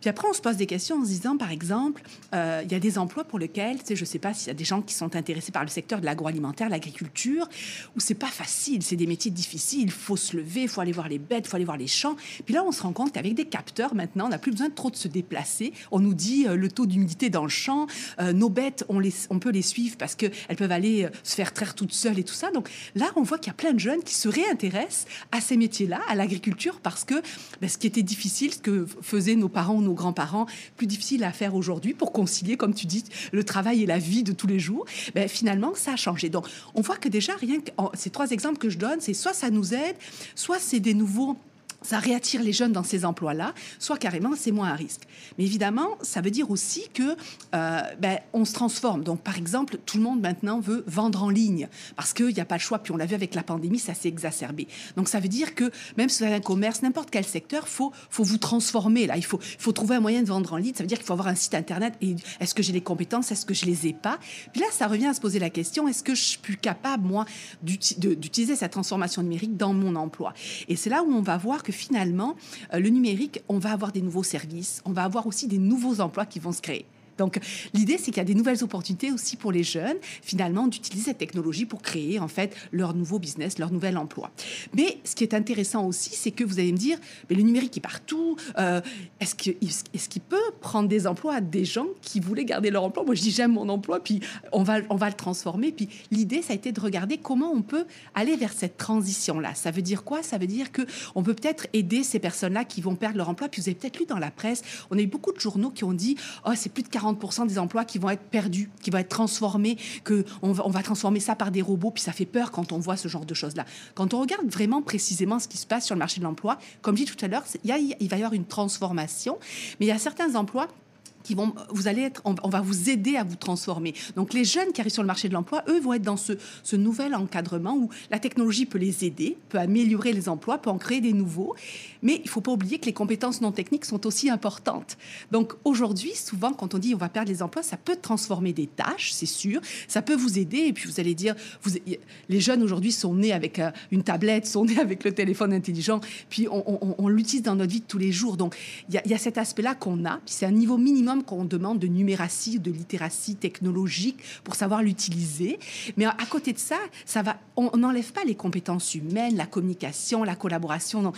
Puis après, on se pose des questions en se disant, par exemple, euh, il y a des emplois pour lesquels, tu sais, je ne sais pas s'il y a des gens qui sont intéressés par le secteur de l'agroalimentaire, l'agriculture, où c'est pas facile, c'est des métiers difficiles, il faut se lever, il faut aller voir les bêtes, il faut aller voir les champs. Puis là, on se rend compte qu'avec des capteurs, maintenant, on n'a plus besoin de trop de se déplacer. On nous dit euh, le taux d'humidité dans le champ, euh, nos bêtes, on, peut les suivre parce qu'elles peuvent aller se faire traire toutes seules et tout ça. Donc là, on voit qu'il y a plein de jeunes qui se réintéressent à ces métiers-là, à l'agriculture, parce que ben, ce qui était difficile, ce que faisaient nos parents nos grands-parents, plus difficile à faire aujourd'hui pour concilier, comme tu dis, le travail et la vie de tous les jours, ben, finalement, ça a changé. Donc, on voit que déjà, rien que ces trois exemples que je donne, c'est soit ça nous aide, soit c'est des nouveaux ça réattire les jeunes dans ces emplois-là, soit carrément c'est moins un risque. Mais évidemment, ça veut dire aussi que euh, ben, on se transforme. Donc, par exemple, tout le monde maintenant veut vendre en ligne parce qu'il n'y a pas le choix. Puis on l'a vu avec la pandémie, ça s'est exacerbé. Donc, ça veut dire que même si vous avez un commerce, n'importe quel secteur, faut faut vous transformer là. Il faut faut trouver un moyen de vendre en ligne. Ça veut dire qu'il faut avoir un site internet. Et est-ce que j'ai les compétences Est-ce que je les ai pas? Puis là, ça revient à se poser la question est-ce que je suis capable moi d'utiliser cette transformation numérique dans mon emploi? Et c'est là où on va voir que finalement, euh, le numérique, on va avoir des nouveaux services, on va avoir aussi des nouveaux emplois qui vont se créer. Donc, l'idée, c'est qu'il y a des nouvelles opportunités aussi pour les jeunes, finalement, d'utiliser cette technologie pour créer, en fait, leur nouveau business, leur nouvel emploi. Mais ce qui est intéressant aussi, c'est que vous allez me dire, mais le numérique est partout. Euh, est-ce qu'il est qu'il peut prendre des emplois à des gens qui voulaient garder leur emploi? Moi, je dis, j'aime mon emploi, puis on va, on va le transformer. Puis l'idée, ça a été de regarder comment on peut aller vers cette transition-là. Ça veut dire quoi? Ça veut dire que on peut peut-être aider ces personnes-là qui vont perdre leur emploi. Puis vous avez peut-être lu dans la presse, on a eu beaucoup de journaux qui ont dit, oh, c'est plus de 40 des emplois qui vont être perdus, qui vont être transformés, que on va, va transformer ça par des robots, puis ça fait peur quand on voit ce genre de choses-là. Quand on regarde vraiment précisément ce qui se passe sur le marché de l'emploi, comme je dis tout à l'heure, il va y avoir une transformation, mais il y a certains emplois qui vont, vous allez être, on, va vous aider à vous transformer. Donc les jeunes qui arrivent sur le marché de l'emploi, eux, vont être dans ce, ce, nouvel encadrement où la technologie peut les aider, peut améliorer les emplois, peut en créer des nouveaux. Mais il ne faut pas oublier que les compétences non techniques sont aussi importantes. Donc aujourd'hui, souvent, quand on dit on va perdre les emplois, ça peut transformer des tâches, c'est sûr. Ça peut vous aider. Et puis vous allez dire, les jeunes aujourd'hui sont nés avec euh, une tablette, sont nés avec le téléphone intelligent. Puis on, on, l'utilise dans notre vie de tous les jours. Donc il y, y, a cet aspect-là qu'on a. Puis c'est un niveau minimum qu'on demande de numératie de littératie technologique pour savoir l'utiliser. Mais à côté de ça, ça va, on n'enlève pas les compétences humaines, la communication, la collaboration. Non.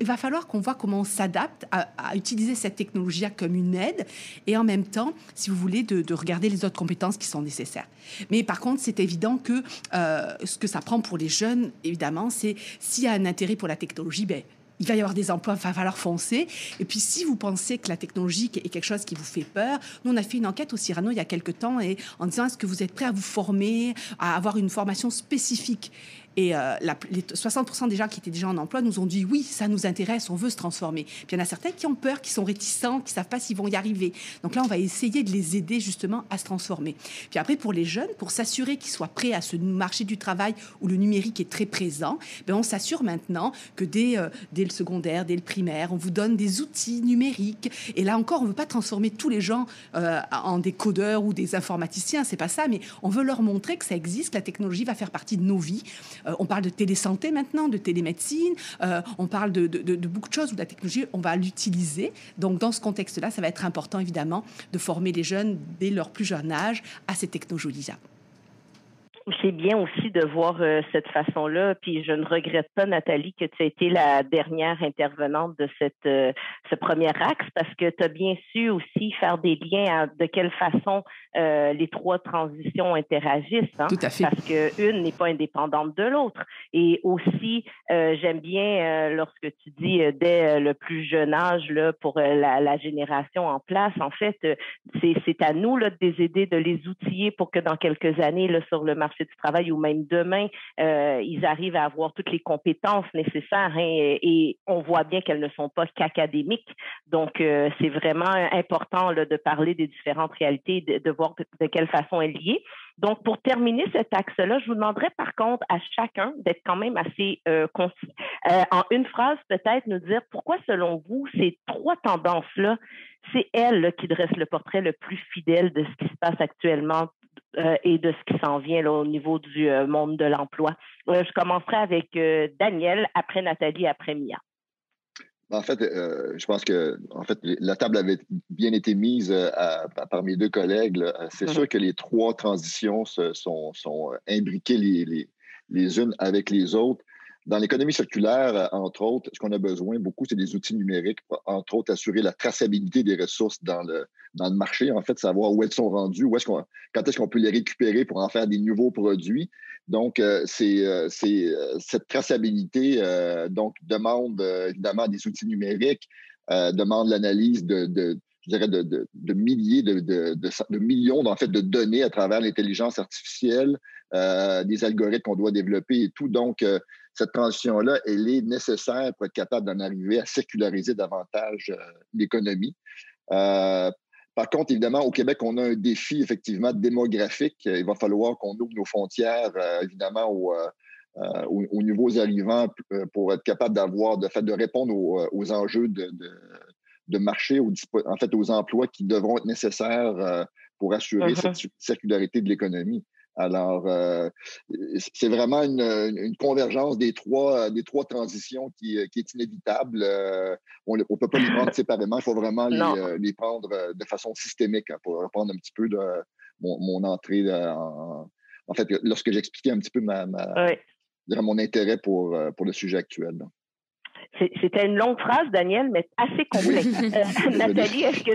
il va falloir qu'on voit comment on s'adapte à, utiliser cette technologie comme une aide et en même temps, si vous voulez, de, regarder les autres compétences qui sont nécessaires. Mais par contre, c'est évident que euh, ce que ça prend pour les jeunes, évidemment, c'est s'il y a un intérêt pour la technologie, ben, il va y avoir des emplois, il va falloir foncer. Et puis, si vous pensez que la technologie est quelque chose qui vous fait peur, nous, on a fait une enquête au Cyrano il y a quelques temps et en disant est-ce que vous êtes prêt à vous former, à avoir une formation spécifique? Et euh, les 60% des gens qui étaient déjà en emploi nous ont dit oui, ça nous intéresse, on veut se transformer. Puis il y en a certains qui ont peur, qui sont réticents, qui savent pas s'ils vont y arriver. Donc là, on va essayer de les aider justement à se transformer. Puis après, pour les jeunes, pour s'assurer qu'ils soient prêts à ce marché du travail où le numérique est très présent, ben on s'assure maintenant que dès, euh, dès le secondaire, dès le primaire, on vous donne des outils numériques. Et là encore, on veut pas transformer tous les gens euh, en des codeurs ou des informaticiens, c'est pas ça, mais on veut leur montrer que ça existe, que la technologie va faire partie de nos vies. Euh, on parle de télésanté maintenant, de télémédecine, euh, on parle de, de, beaucoup de choses où la technologie, on va l'utiliser. Donc, dans ce contexte-là, ça va être important, évidemment, de former les jeunes dès leur plus jeune âge à ces technologies-là c'est bien aussi de voir euh, cette façon-là. Puis je ne regrette pas, Nathalie, que tu aies été la dernière intervenante de cette, euh, ce premier axe parce que tu as bien su aussi faire des liens de quelle façon euh, les trois transitions interagissent. Hein, Tout à fait. Parce qu'une n'est pas indépendante de l'autre. Et aussi, j'aime bien lorsque tu dis dès le plus jeune âge là, pour la, la génération en place, en fait, c'est à nous là, de les aider, de les outiller pour que dans quelques années, là, sur le marché du travail ou même demain, euh, ils arrivent à avoir toutes les compétences nécessaires hein, et, on voit bien qu'elles ne sont pas qu'académiques. Donc, euh, c'est vraiment important de parler des différentes réalités, de, voir de, quelle façon elles liées. Donc, pour terminer cet axe-là, je vous demanderais par contre à chacun d'être quand même assez euh, concis. en une phrase, peut-être nous dire pourquoi, selon vous, ces trois tendances-là, c'est elles qui dressent le portrait le plus fidèle de ce qui se passe actuellement euh, et de ce qui s'en vient au niveau du euh, monde de l'emploi. Euh, je commencerai avec Daniel, après Nathalie, après Mia. En fait, je pense que en fait, la table avait bien été mise par mes deux collègues. C'est mm-hmm. sûr que les trois transitions sont, sont imbriquées les, les, les, unes avec les autres. Dans l'économie circulaire, entre autres, ce qu'on a besoin beaucoup, c'est des outils numériques entre autres, assurer la traçabilité des ressources dans le, dans le marché, en fait, savoir où elles sont rendues, où est-ce qu'on, quand est-ce qu'on peut les récupérer pour en faire des nouveaux produits. Donc, euh, c'est, euh, euh, cette traçabilité donc demande évidemment des outils numériques, demande l'analyse de, de je dirais, de, de milliers, de, de, millions en fait, de données à travers l'intelligence artificielle, des algorithmes qu'on doit développer et tout. Donc, cette transition-là, elle est nécessaire pour être capable d'en arriver à circulariser davantage l'économie. Par contre, évidemment, au Québec, on a un défi effectivement démographique. Il va falloir qu'on ouvre nos frontières, euh, évidemment, euh, euh, aux, nouveaux arrivants pour être capable d'avoir, de, fait, de répondre aux, enjeux de, de, marché, en fait, aux emplois qui devront être nécessaires pour assurer cette circularité de l'économie. Alors, euh, c'est vraiment une, convergence des trois, des trois transitions qui, qui est inévitable. Euh, on ne peut pas les prendre séparément, il faut vraiment les, les, prendre de façon systémique hein, pour reprendre un petit peu de mon, mon entrée en, en, fait, lorsque j'expliquais un petit peu ma, mon intérêt pour, pour le sujet actuel. C'était une longue phrase, Daniel, mais assez complexe. Euh, Nathalie, est-ce que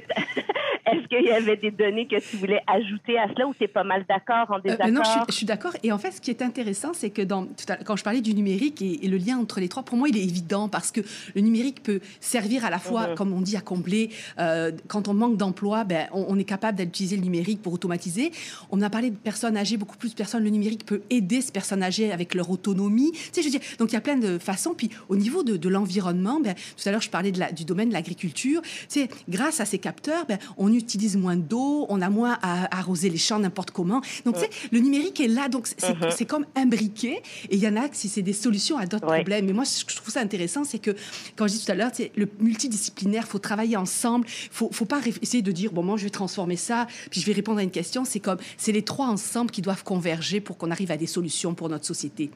est-ce qu'il y avait des données que tu voulais ajouter à cela ou tu es pas mal d'accord, en euh, désaccord? non, je suis, d'accord. Et en fait, ce qui est intéressant, c'est que dans, quand je parlais du numérique et, le lien entre les trois, pour moi, il est évident parce que le numérique peut servir à la fois, mhm. comme on dit, à combler. Euh, quand on manque d'emploi, ben, on, est capable d'utiliser le numérique pour automatiser. On a parlé de personnes âgées, beaucoup plus de personnes. Le numérique peut aider ces personnes âgées avec leur autonomie. Tu sais, je veux dire, donc il y a plein de façons. Puis au niveau de, de l'environnement, ben, tout à l'heure, je parlais de la, du domaine de l'agriculture. Tu sais, grâce à ces capteurs, ben, on utilise moins d'eau, on a moins à, arroser les champs n'importe comment. Donc, tu sais, le numérique est là, donc c'est uh-huh. comme imbriqué. Et il y en a si c'est des solutions à d'autres problèmes. Mais moi, ce que je trouve ça intéressant, c'est que, quand je dis tout à l'heure, le multidisciplinaire, faut travailler ensemble. Faut, faut pas essayer de dire, bon, moi, je vais transformer ça, puis je vais répondre à une question. C'est comme, c'est les trois ensemble qui doivent converger pour qu'on arrive à des solutions pour notre société.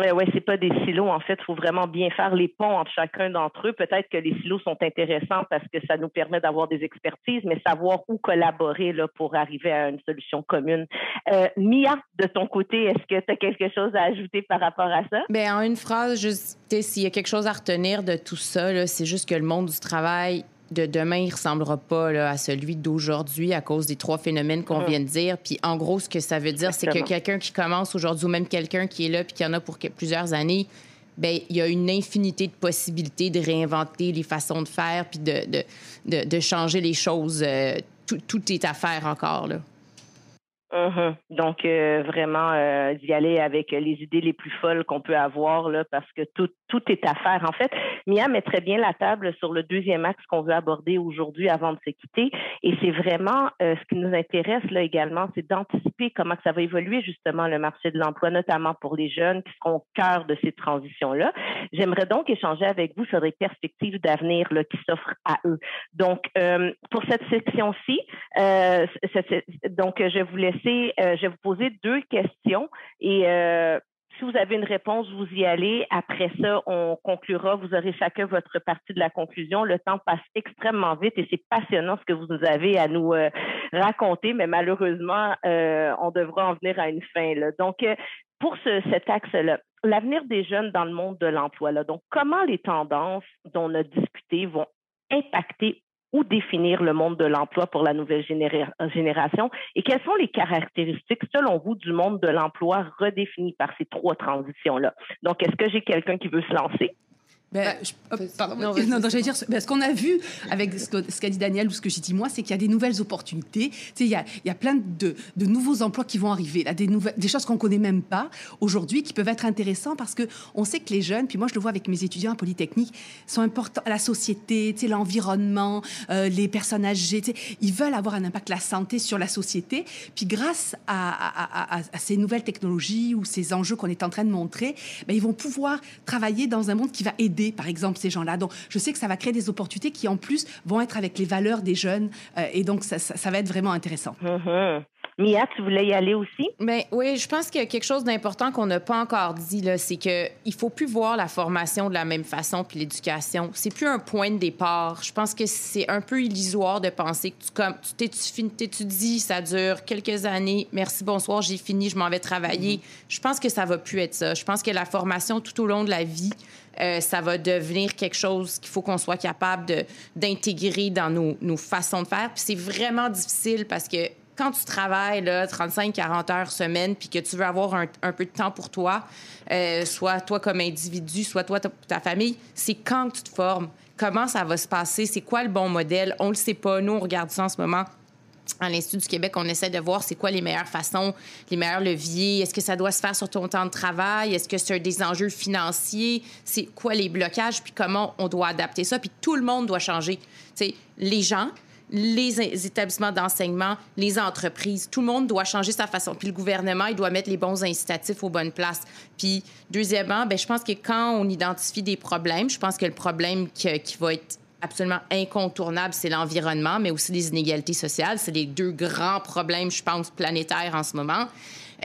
Oui, c'est pas des silos. En fait, il faut vraiment bien faire les ponts entre chacun d'entre eux. Peut-être que les silos sont intéressants parce que ça nous permet d'avoir des expertises, mais savoir où collaborer là, pour arriver à une solution commune. Euh, Mia, de ton côté, est-ce que tu as quelque chose à ajouter par rapport à ça? Bien, en une phrase, juste, s'il y a quelque chose à retenir de tout ça, c'est juste que le monde du travail de demain, il ressemblera pas à celui d'aujourd'hui à cause des trois phénomènes qu'on vient de dire. Puis en gros, ce que ça veut dire, c'est que quelqu'un qui commence aujourd'hui ou même quelqu'un qui est là puis qui en a pour plusieurs années, ben il y a une infinité de possibilités de réinventer les façons de faire puis de, de, de, changer les choses. Euh, tout, tout, est à faire encore. Là. Mhm. Donc, euh, vraiment, euh, d'y aller avec les idées les plus folles qu'on peut avoir, là, parce que tout, tout est à faire. En fait, Mia met très bien la table sur le deuxième axe qu'on veut aborder aujourd'hui avant de se quitter. Et c'est vraiment euh, ce qui nous intéresse là également, c'est d'anticiper comment ça va évoluer justement le marché de l'emploi, notamment pour les jeunes qui seront au cœur de ces transitions-là. J'aimerais donc échanger avec vous sur les perspectives d'avenir qui s'offrent à eux. Donc, pour cette section-ci, donc je vous laisse euh, je vais vous poser deux questions et euh, si vous avez une réponse, vous y allez. Après ça, on conclura. Vous aurez chacun votre partie de la conclusion. Le temps passe extrêmement vite et c'est passionnant ce que vous nous avez à nous euh, raconter, mais malheureusement, on devra en venir à une fin. Donc, pour cet axe-là, l'avenir des jeunes dans le monde de l'emploi, donc comment les tendances dont on a discuté vont impacter ou définir le monde de l'emploi pour la nouvelle génération et quelles sont les caractéristiques, selon vous, du monde de l'emploi redéfini par ces trois transitions-là? Donc, est-ce que j'ai quelqu'un qui veut se lancer? Ben, bah, pardon, non, j'allais dire, ben, ce qu'on a vu avec ce qu'a dit Daniel ou ce que j'ai dit moi, c'est qu'il y a des nouvelles opportunités. Tu sais, il y a, il y a plein de, de, nouveaux emplois qui vont arriver, là, des, nouvelles, des choses qu'on connaît même pas aujourd'hui, qui peuvent être intéressants parce que on sait que les jeunes, puis moi je le vois avec mes étudiants en Polytechnique, sont importants à la société, tu sais, l'environnement, euh, les personnes âgées, ils veulent avoir un impact la santé sur la société. Puis grâce à, à, à ces nouvelles technologies ou ces enjeux qu'on est en train de montrer, ben, ils vont pouvoir travailler dans un monde qui va aider par exemple, ces gens-là. Donc, je sais que ça va créer des opportunités qui, en plus, vont être avec les valeurs des jeunes. Euh, et donc, ça, va être vraiment intéressant. Mm-hmm. Mia, tu voulais y aller aussi? Mais ben, oui, je pense qu'il y a quelque chose d'important qu'on n'a pas encore dit, là, c'est qu'il ne faut plus voir la formation de la même façon puis l'éducation. C'est plus un point de départ. Je pense que c'est un peu illusoire de penser que tu, comme, tu t'étudies, ça dure quelques années, merci, bonsoir, j'ai fini, je m'en vais travailler. Mm-hmm. Je pense que ça va plus être ça. Je pense que la formation tout au long de la vie, euh, ça va devenir quelque chose qu'il faut qu'on soit capable d'intégrer dans nos, nos, façons de faire. Puis c'est vraiment difficile parce que quand tu travailles 35-40 heures semaine, puis que tu veux avoir un, peu de temps pour toi, euh, soit toi comme individu, soit toi ta, ta famille, c'est quand tu te formes? Comment ça va se passer? C'est quoi le bon modèle? On le sait pas. Nous, on regarde ça en ce moment à l'Institut du Québec, on essaie de voir c'est quoi les meilleures façons, les meilleurs leviers. Est-ce que ça doit se faire sur ton temps de travail? Est-ce que c'est des enjeux financiers? C'est quoi les blocages? Puis comment on doit adapter ça? Puis tout le monde doit changer. sais, les gens, les établissements d'enseignement, les entreprises, tout le monde doit changer sa façon. Puis le gouvernement, il doit mettre les bons incitatifs aux bonnes places. Puis deuxièmement, ben je pense que quand on identifie des problèmes, je pense que le problème qui va être absolument incontournable, c'est l'environnement, mais aussi les inégalités sociales. C'est les deux grands problèmes, je pense, planétaires en ce moment.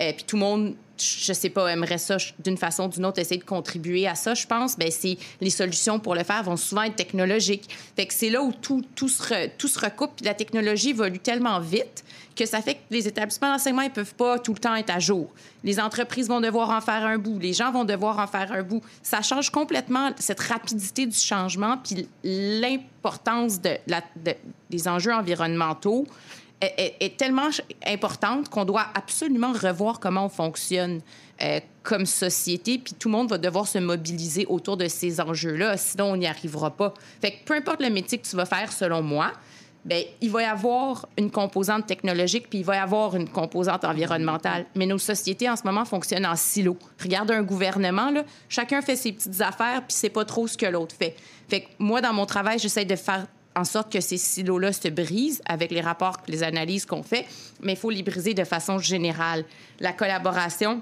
Euh, puis tout le monde, je sais pas, aimerait ça d'une façon ou d'une autre, essayer de contribuer à ça, je pense. Bien, c'est les solutions pour le faire vont souvent être technologiques. Fait que c'est là où tout, tout, se tout se recoupe. Puis la technologie évolue tellement vite que ça fait que les établissements d'enseignement, ils peuvent pas tout le temps être à jour. Les entreprises vont devoir en faire un bout. Les gens vont devoir en faire un bout. Ça change complètement cette rapidité du changement puis l'importance de des enjeux environnementaux est, tellement importante qu'on doit absolument revoir comment on fonctionne euh, comme société, puis tout le monde va devoir se mobiliser autour de ces enjeux-là, sinon on n'y arrivera pas. Fait peu importe le métier que tu vas faire, selon moi, Bien, il va y avoir une composante technologique, puis il va y avoir une composante environnementale. Mais nos sociétés, en ce moment, fonctionnent en silo. Regarde un gouvernement, là, chacun fait ses petites affaires, puis c'est pas trop ce que l'autre fait. Fait moi, dans mon travail, j'essaie de faire en sorte que ces silos-là se brisent avec les rapports, les analyses qu'on fait, mais il faut les briser de façon générale. La collaboration,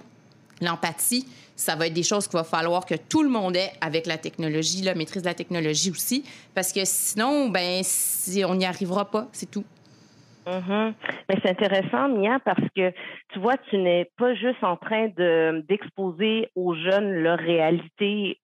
l'empathie, ça va être des choses qu'il va falloir que tout le monde ait avec la technologie, la maîtrise de la technologie aussi, parce que sinon, ben, si on n'y arrivera pas, c'est tout. Mm-hmm. Mais c'est intéressant, Mia, parce que tu vois, tu n'es pas juste en train de d'exposer aux jeunes leur réalité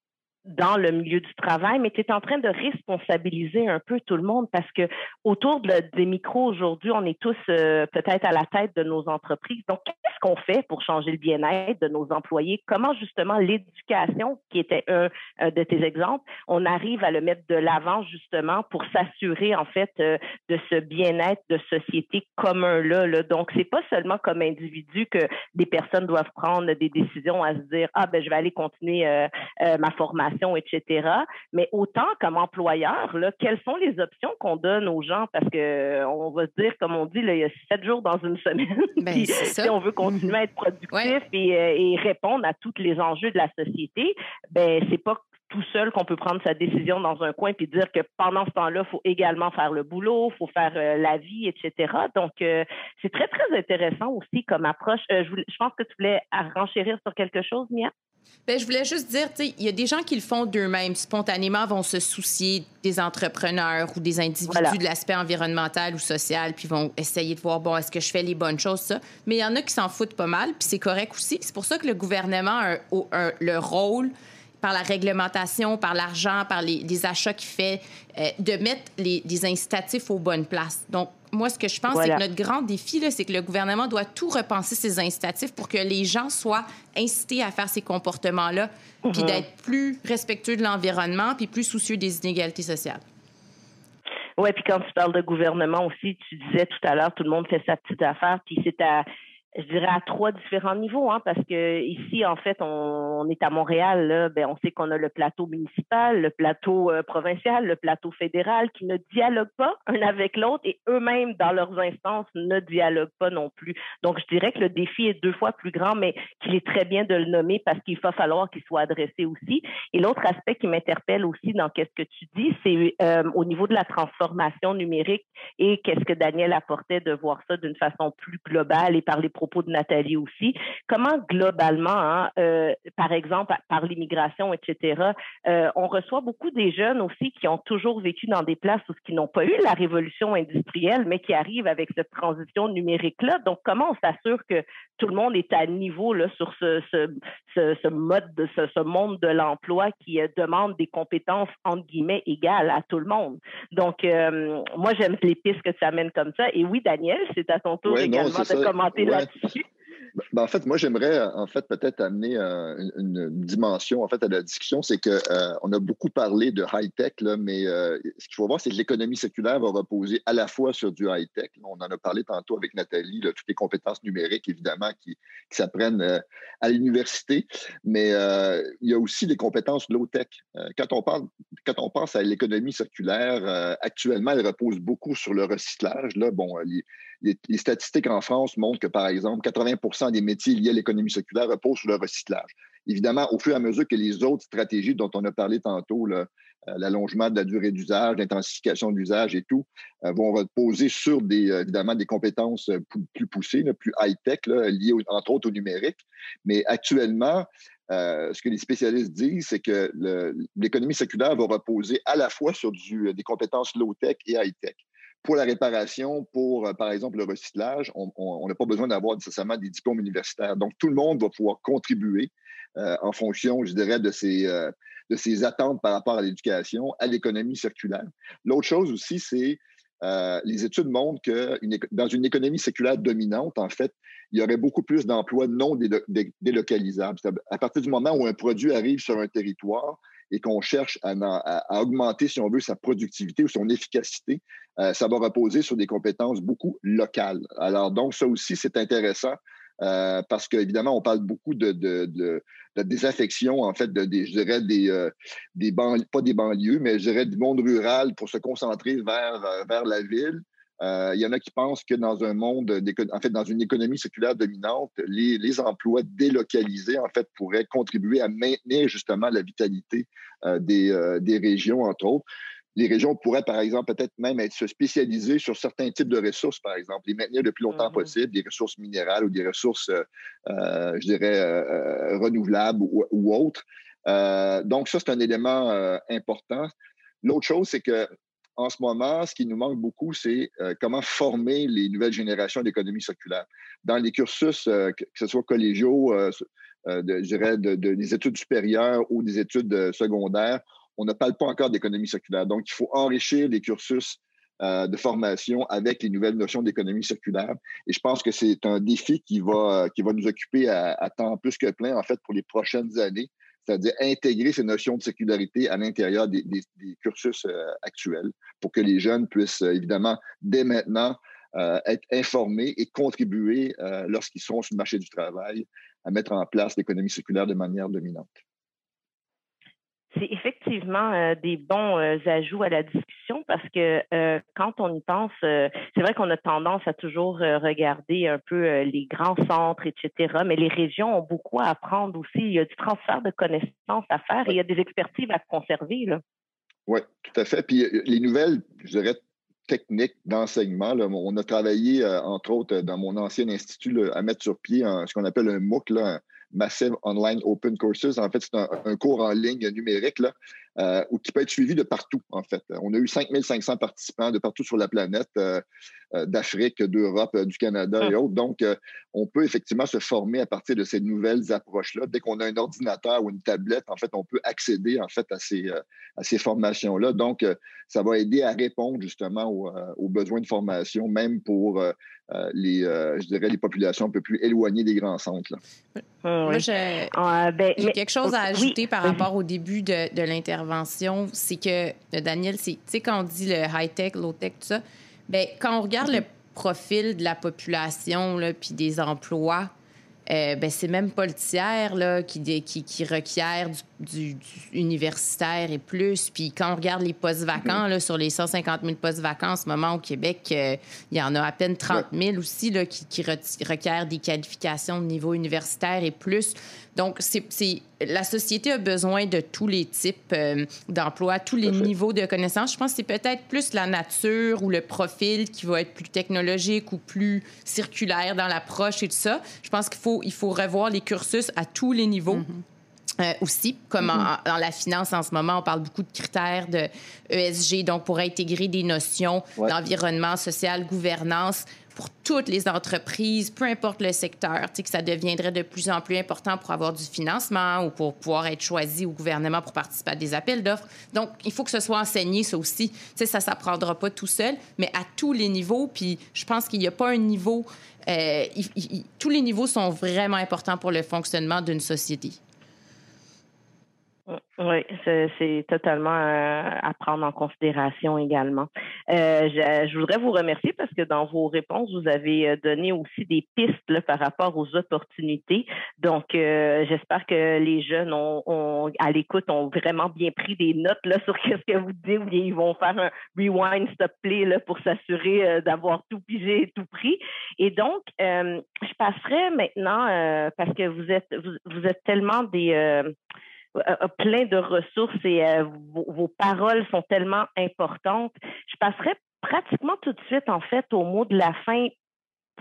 dans le milieu du travail, mais tu es en train de responsabiliser un peu tout le monde parce que autour de, des micros aujourd'hui, on est tous euh, peut-être à la tête de nos entreprises. Donc, qu'est-ce qu'on fait pour changer le bien-être de nos employés? Comment justement l'éducation, qui était un, de tes exemples, on arrive à le mettre de l'avant justement pour s'assurer en fait euh, de ce bien-être de société commun-là. Là? Donc, c'est pas seulement comme individu que des personnes doivent prendre des décisions à se dire, ah ben je vais aller continuer euh, ma formation etc. Mais autant comme employeur, là, quelles sont les options qu'on donne aux gens? Parce que on va se dire, comme on dit, là, il y a sept jours dans une semaine. Ben, si on veut continuer à être productif et, euh, et, répondre à tous les enjeux de la société, ben c'est pas tout seul qu'on peut prendre sa décision dans un coin puis dire que pendant ce temps-là, il faut également faire le boulot, il faut faire euh, la vie, etc. Donc, euh, c'est très, très intéressant aussi comme approche. je, je, pense que tu voulais renchérir sur quelque chose, Mia? Bien, je voulais juste dire, il y a des gens qui le font d'eux-mêmes, spontanément vont se soucier des entrepreneurs ou des individus de l'aspect environnemental ou social, puis vont essayer de voir, bon, est-ce que je fais les bonnes choses, ça. Mais il y en a qui s'en foutent pas mal, puis c'est correct aussi. C'est pour ça que le gouvernement a le rôle par la réglementation, par l'argent, par les, achats qu'il fait, euh, de mettre les, incitatifs aux bonnes places. Donc, moi, ce que je pense, c'est que notre grand défi, c'est que le gouvernement doit tout repenser ses incitatifs pour que les gens soient incités à faire ces comportements-là, puis mhm. d'être plus respectueux de l'environnement, puis plus soucieux des inégalités sociales. Oui, puis quand tu parles de gouvernement aussi, tu disais tout à l'heure, tout le monde fait sa petite affaire, puis c'est à je dirais à trois différents niveaux, hein, parce que ici, en fait, on, est à Montréal, là, ben, on sait qu'on a le plateau municipal, le plateau euh, provincial, le plateau fédéral qui ne dialoguent pas un avec l'autre et eux-mêmes, dans leurs instances, ne dialoguent pas non plus. Donc, je dirais que le défi est deux fois plus grand, mais qu'il est très bien de le nommer parce qu'il va falloir qu'il soit adressé aussi. Et l'autre aspect qui m'interpelle aussi dans qu'est-ce que tu dis, c'est euh, au niveau de la transformation numérique et qu'est-ce que Daniel apportait de voir ça d'une façon plus globale et par les propos de Nathalie aussi. Comment globalement, hein, euh, par exemple, par l'immigration, etc., euh, on reçoit beaucoup des jeunes aussi qui ont toujours vécu dans des places où qui n'ont pas eu la révolution industrielle, mais qui arrivent avec cette transition numérique-là. Donc, comment on s'assure que tout le monde est à niveau là, sur ce, ce, ce, mode, de, ce, ce monde de l'emploi qui euh, demande des compétences, entre guillemets, égales à tout le monde. Donc, euh, moi, j'aime les pistes que ça mène comme ça. Et oui, Daniel, c'est à ton tour également de commenter là-dessus. Ben, en fait, moi, j'aimerais en fait peut-être amener euh, une, dimension en fait à la discussion, c'est que euh, on a beaucoup parlé de high tech, là, mais euh, ce qu'il faut voir, c'est que l'économie séculaire va reposer à la fois sur du high tech. On en a parlé tantôt avec Nathalie, toutes les compétences numériques évidemment qui, qui s'apprennent à l'université, mais il y a aussi des compétences low tech. quand on parle, quand on pense à l'économie circulaire, actuellement, elle repose beaucoup sur le recyclage. Là, bon, les, les, statistiques en France montrent que, par exemple, 80% des métiers liés à l'économie circulaire reposent sur le recyclage. Évidemment, au fur et à mesure que les autres stratégies dont on a parlé tantôt, euh, l'allongement de la durée d'usage, l'intensification de l'usage et tout, euh, vont reposer sur des, euh, évidemment des compétences plus, poussées, plus high-tech, liées entre autres au numérique. Mais actuellement, ce que les spécialistes disent, c'est que l'économie circulaire va reposer à la fois sur des compétences low-tech et high-tech. Pour la réparation, pour, euh, par exemple, le recyclage, on n'a pas besoin d'avoir nécessairement des diplômes universitaires. Donc, tout le monde va pouvoir contribuer euh, en fonction, je dirais, de ses, euh, de ses attentes par rapport à l'éducation, à l'économie circulaire. L'autre chose aussi, c'est les études montrent que dans une économie circulaire dominante, en fait, il y aurait beaucoup plus d'emplois non délocalisables. À partir du moment où un produit arrive sur un territoire, et qu'on cherche à, augmenter, si on veut, sa productivité ou son efficacité, euh, ça va reposer sur des compétences beaucoup locales. Alors, donc, ça aussi, c'est intéressant. Euh, parce qu'évidemment, on parle beaucoup de, de, désaffection, en fait, de, je dirais, des, euh, des banlieues, pas des banlieues, mais je dirais du monde rural pour se concentrer vers, vers la ville. Euh, il y en a qui pensent que dans un monde, en fait, dans une économie circulaire dominante, les, emplois délocalisés, en fait, pourraient contribuer à maintenir justement la vitalité euh, euh, des, régions, entre autres. Les régions pourraient, par exemple, peut-être même être se spécialiser sur certains types de ressources, par exemple, les maintenir le plus longtemps mm-hmm. possible, des ressources minérales ou des ressources, je dirais, renouvelables ou autres. donc, ça, c'est un élément important. L'autre chose, c'est que en ce moment, ce qui nous manque beaucoup, c'est euh, comment former les nouvelles générations d'économie circulaire. Dans les cursus, euh, que ce soit collégiaux, euh, je dirais des études supérieures ou des études secondaires, on ne parle pas encore d'économie circulaire. Donc, il faut enrichir les cursus de formation avec les nouvelles notions d'économie circulaire. Et je pense que c'est un défi qui va, qui va nous occuper à, à temps plus que plein, en fait, pour les prochaines années c'est-à-dire intégrer ces notions de sécularité à l'intérieur des, cursus euh, actuels pour que les jeunes puissent euh, évidemment dès maintenant euh, être informés et contribuer lorsqu'ils sont sur le marché du travail à mettre en place l'économie circulaire de manière dominante c'est effectivement euh, des bons euh, ajouts à la discussion parce que euh, quand on y pense, c'est vrai qu'on a tendance à toujours regarder un peu les grands centres, etc. Mais les régions ont beaucoup à apprendre aussi. Il y a du transfert de connaissances à faire et il y a des expertises à conserver. Oui, tout à fait. Puis les nouvelles, je dirais, techniques d'enseignement, on a travaillé, entre autres, dans mon ancien institut, à mettre sur pied ce qu'on appelle un MOOC, Massive Online Open Courses. En fait, c'est un, cours en ligne numérique euh, qui peut être suivi de partout, en fait. On a eu 5500 participants de partout sur la planète, euh, euh, d'Afrique, d'Europe, du Canada et ah. autres. Donc, on peut effectivement se former à partir de ces nouvelles approches-là. Dès qu'on a un ordinateur ou une tablette, en fait, on peut accéder, en fait, à ces, à ces formations-là. Donc, ça va aider à répondre justement aux, besoins de formation, même pour les, je dirais, les populations un peu plus éloignées des grands centres. Moi, j'ai ah, ben, quelque chose à ajouter par rapport au début de, de l'intervention c'est que, Daniel, c'est, tu sais, quand on dit le high-tech, low-tech, tout ça, bien, quand on regarde le profil de la population, puis des emplois, euh, ben, c'est même pas le tiers là, qui, qui, qui requiert du, universitaire et plus. Puis quand on regarde les postes vacants, là, sur les 150 000 postes vacants en ce moment au Québec, euh, il y en a à peine 30 000 aussi là, qui, qui requièrent des qualifications de niveau universitaire et plus. Donc, c'est, la société a besoin de tous les types euh, d'emplois, tous les niveaux de connaissances. Je pense que c'est peut-être plus la nature ou le profil qui va être plus technologique ou plus circulaire dans l'approche et tout ça. Je pense qu'il faut, il faut revoir les cursus à tous les niveaux. Mm-hmm. Euh, aussi, comme mm-hmm. dans la finance en ce moment, on parle beaucoup de critères de ESG, donc pour intégrer des notions d'environnement social, gouvernance pour toutes les entreprises, peu importe le secteur, que ça deviendrait de plus en plus important pour avoir du financement ou pour pouvoir être choisi au gouvernement pour participer à des appels d'offres. Donc, il faut que ce soit enseigné, ça aussi. sais, ça ne s'apprendra pas tout seul, mais à tous les niveaux. Puis, je pense qu'il n'y a pas un niveau... Euh, tous les niveaux sont vraiment importants pour le fonctionnement d'une société. Oui, c'est totalement euh, à prendre en considération également. Euh, je, voudrais vous remercier parce que dans vos réponses, vous avez euh, donné aussi des pistes par rapport aux opportunités. Donc, j'espère que les jeunes ont, à l'écoute ont vraiment bien pris des notes là, sur ce que vous dites ou bien ils vont faire un rewind stop play pour s'assurer d'avoir tout pigé et tout pris. Et donc, je passerai maintenant parce que vous êtes vous êtes tellement des plein de ressources et euh, vos, paroles sont tellement importantes. Je passerai pratiquement tout de suite, en fait, au mot de la fin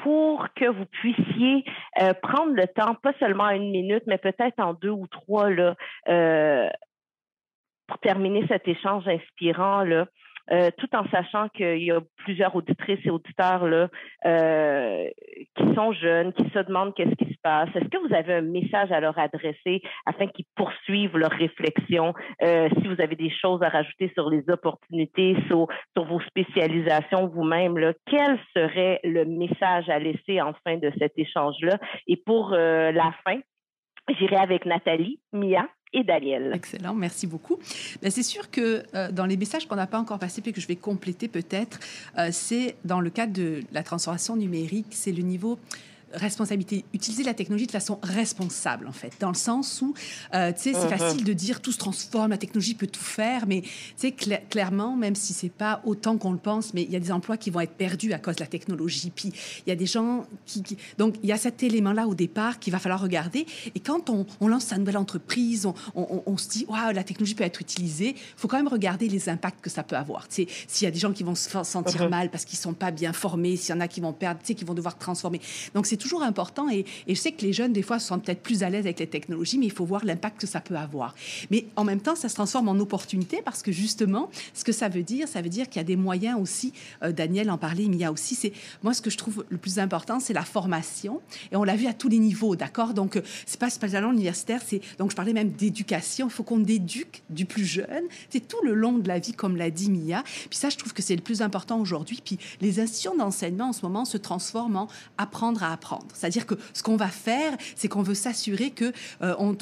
pour que vous puissiez euh, prendre le temps, pas seulement une minute, mais peut-être en deux ou trois, là, euh, pour terminer cet échange inspirant, là, euh, tout en sachant qu'il y a plusieurs auditrices et auditeurs là, euh, qui sont jeunes, qui se demandent qu'est-ce qui se passe. Est-ce que vous avez un message à leur adresser afin qu'ils poursuivent leur réflexion? Euh, si vous avez des choses à rajouter sur les opportunités, sur, vos spécialisations vous-même, quel serait le message à laisser en fin de cet échange-là? Et pour la fin, j'irai avec Nathalie, Mia, et Daniel. Excellent, merci beaucoup. Ben, c'est sûr que euh, dans les messages qu'on n'a pas encore passés et que je vais compléter peut-être, euh, c'est dans le cadre de la transformation numérique, c'est le niveau responsabilité, utiliser la technologie de façon responsable, en fait, dans le sens où, euh, tu sais, c'est uh-huh. facile de dire tout se transforme, la technologie peut tout faire, mais, tu sais, clairement, même si c'est pas autant qu'on le pense, mais il y a des emplois qui vont être perdus à cause de la technologie. Puis, il y a des gens qui, Donc, il y a cet élément-là au départ qu'il va falloir regarder. Et quand on, lance sa nouvelle entreprise, on, se dit, waouh, la technologie peut être utilisée, il faut quand même regarder les impacts que ça peut avoir. Tu sais, s'il y a des gens qui vont se sentir uh-huh. mal parce qu'ils sont pas bien formés, s'il y en a qui vont perdre, tu sais, qui vont devoir transformer. Donc, c'est toujours important et, je sais que les jeunes, des fois, sont peut-être plus à l'aise avec les technologies, mais il faut voir l'impact que ça peut avoir. Mais en même temps, ça se transforme en opportunité parce que justement, ce que ça veut dire, ça veut dire qu'il y a des moyens aussi, euh, Daniel en parlait, mais aussi, c'est moi, ce que je trouve le plus important, c'est la formation. Et on l'a vu à tous les niveaux, d'accord? Donc, euh, c'est pas spécialement universitaire, c'est, donc je parlais même d'éducation. Il faut qu'on éduque du plus jeune. C'est tout le long de la vie, comme l'a dit Mia. Puis ça, je trouve que c'est le plus important aujourd'hui. Puis les institutions d'enseignement, en ce moment, se transforment en apprendre à apprendre. C'est-à-dire que ce qu'on va faire, c'est qu'on veut s'assurer que euh,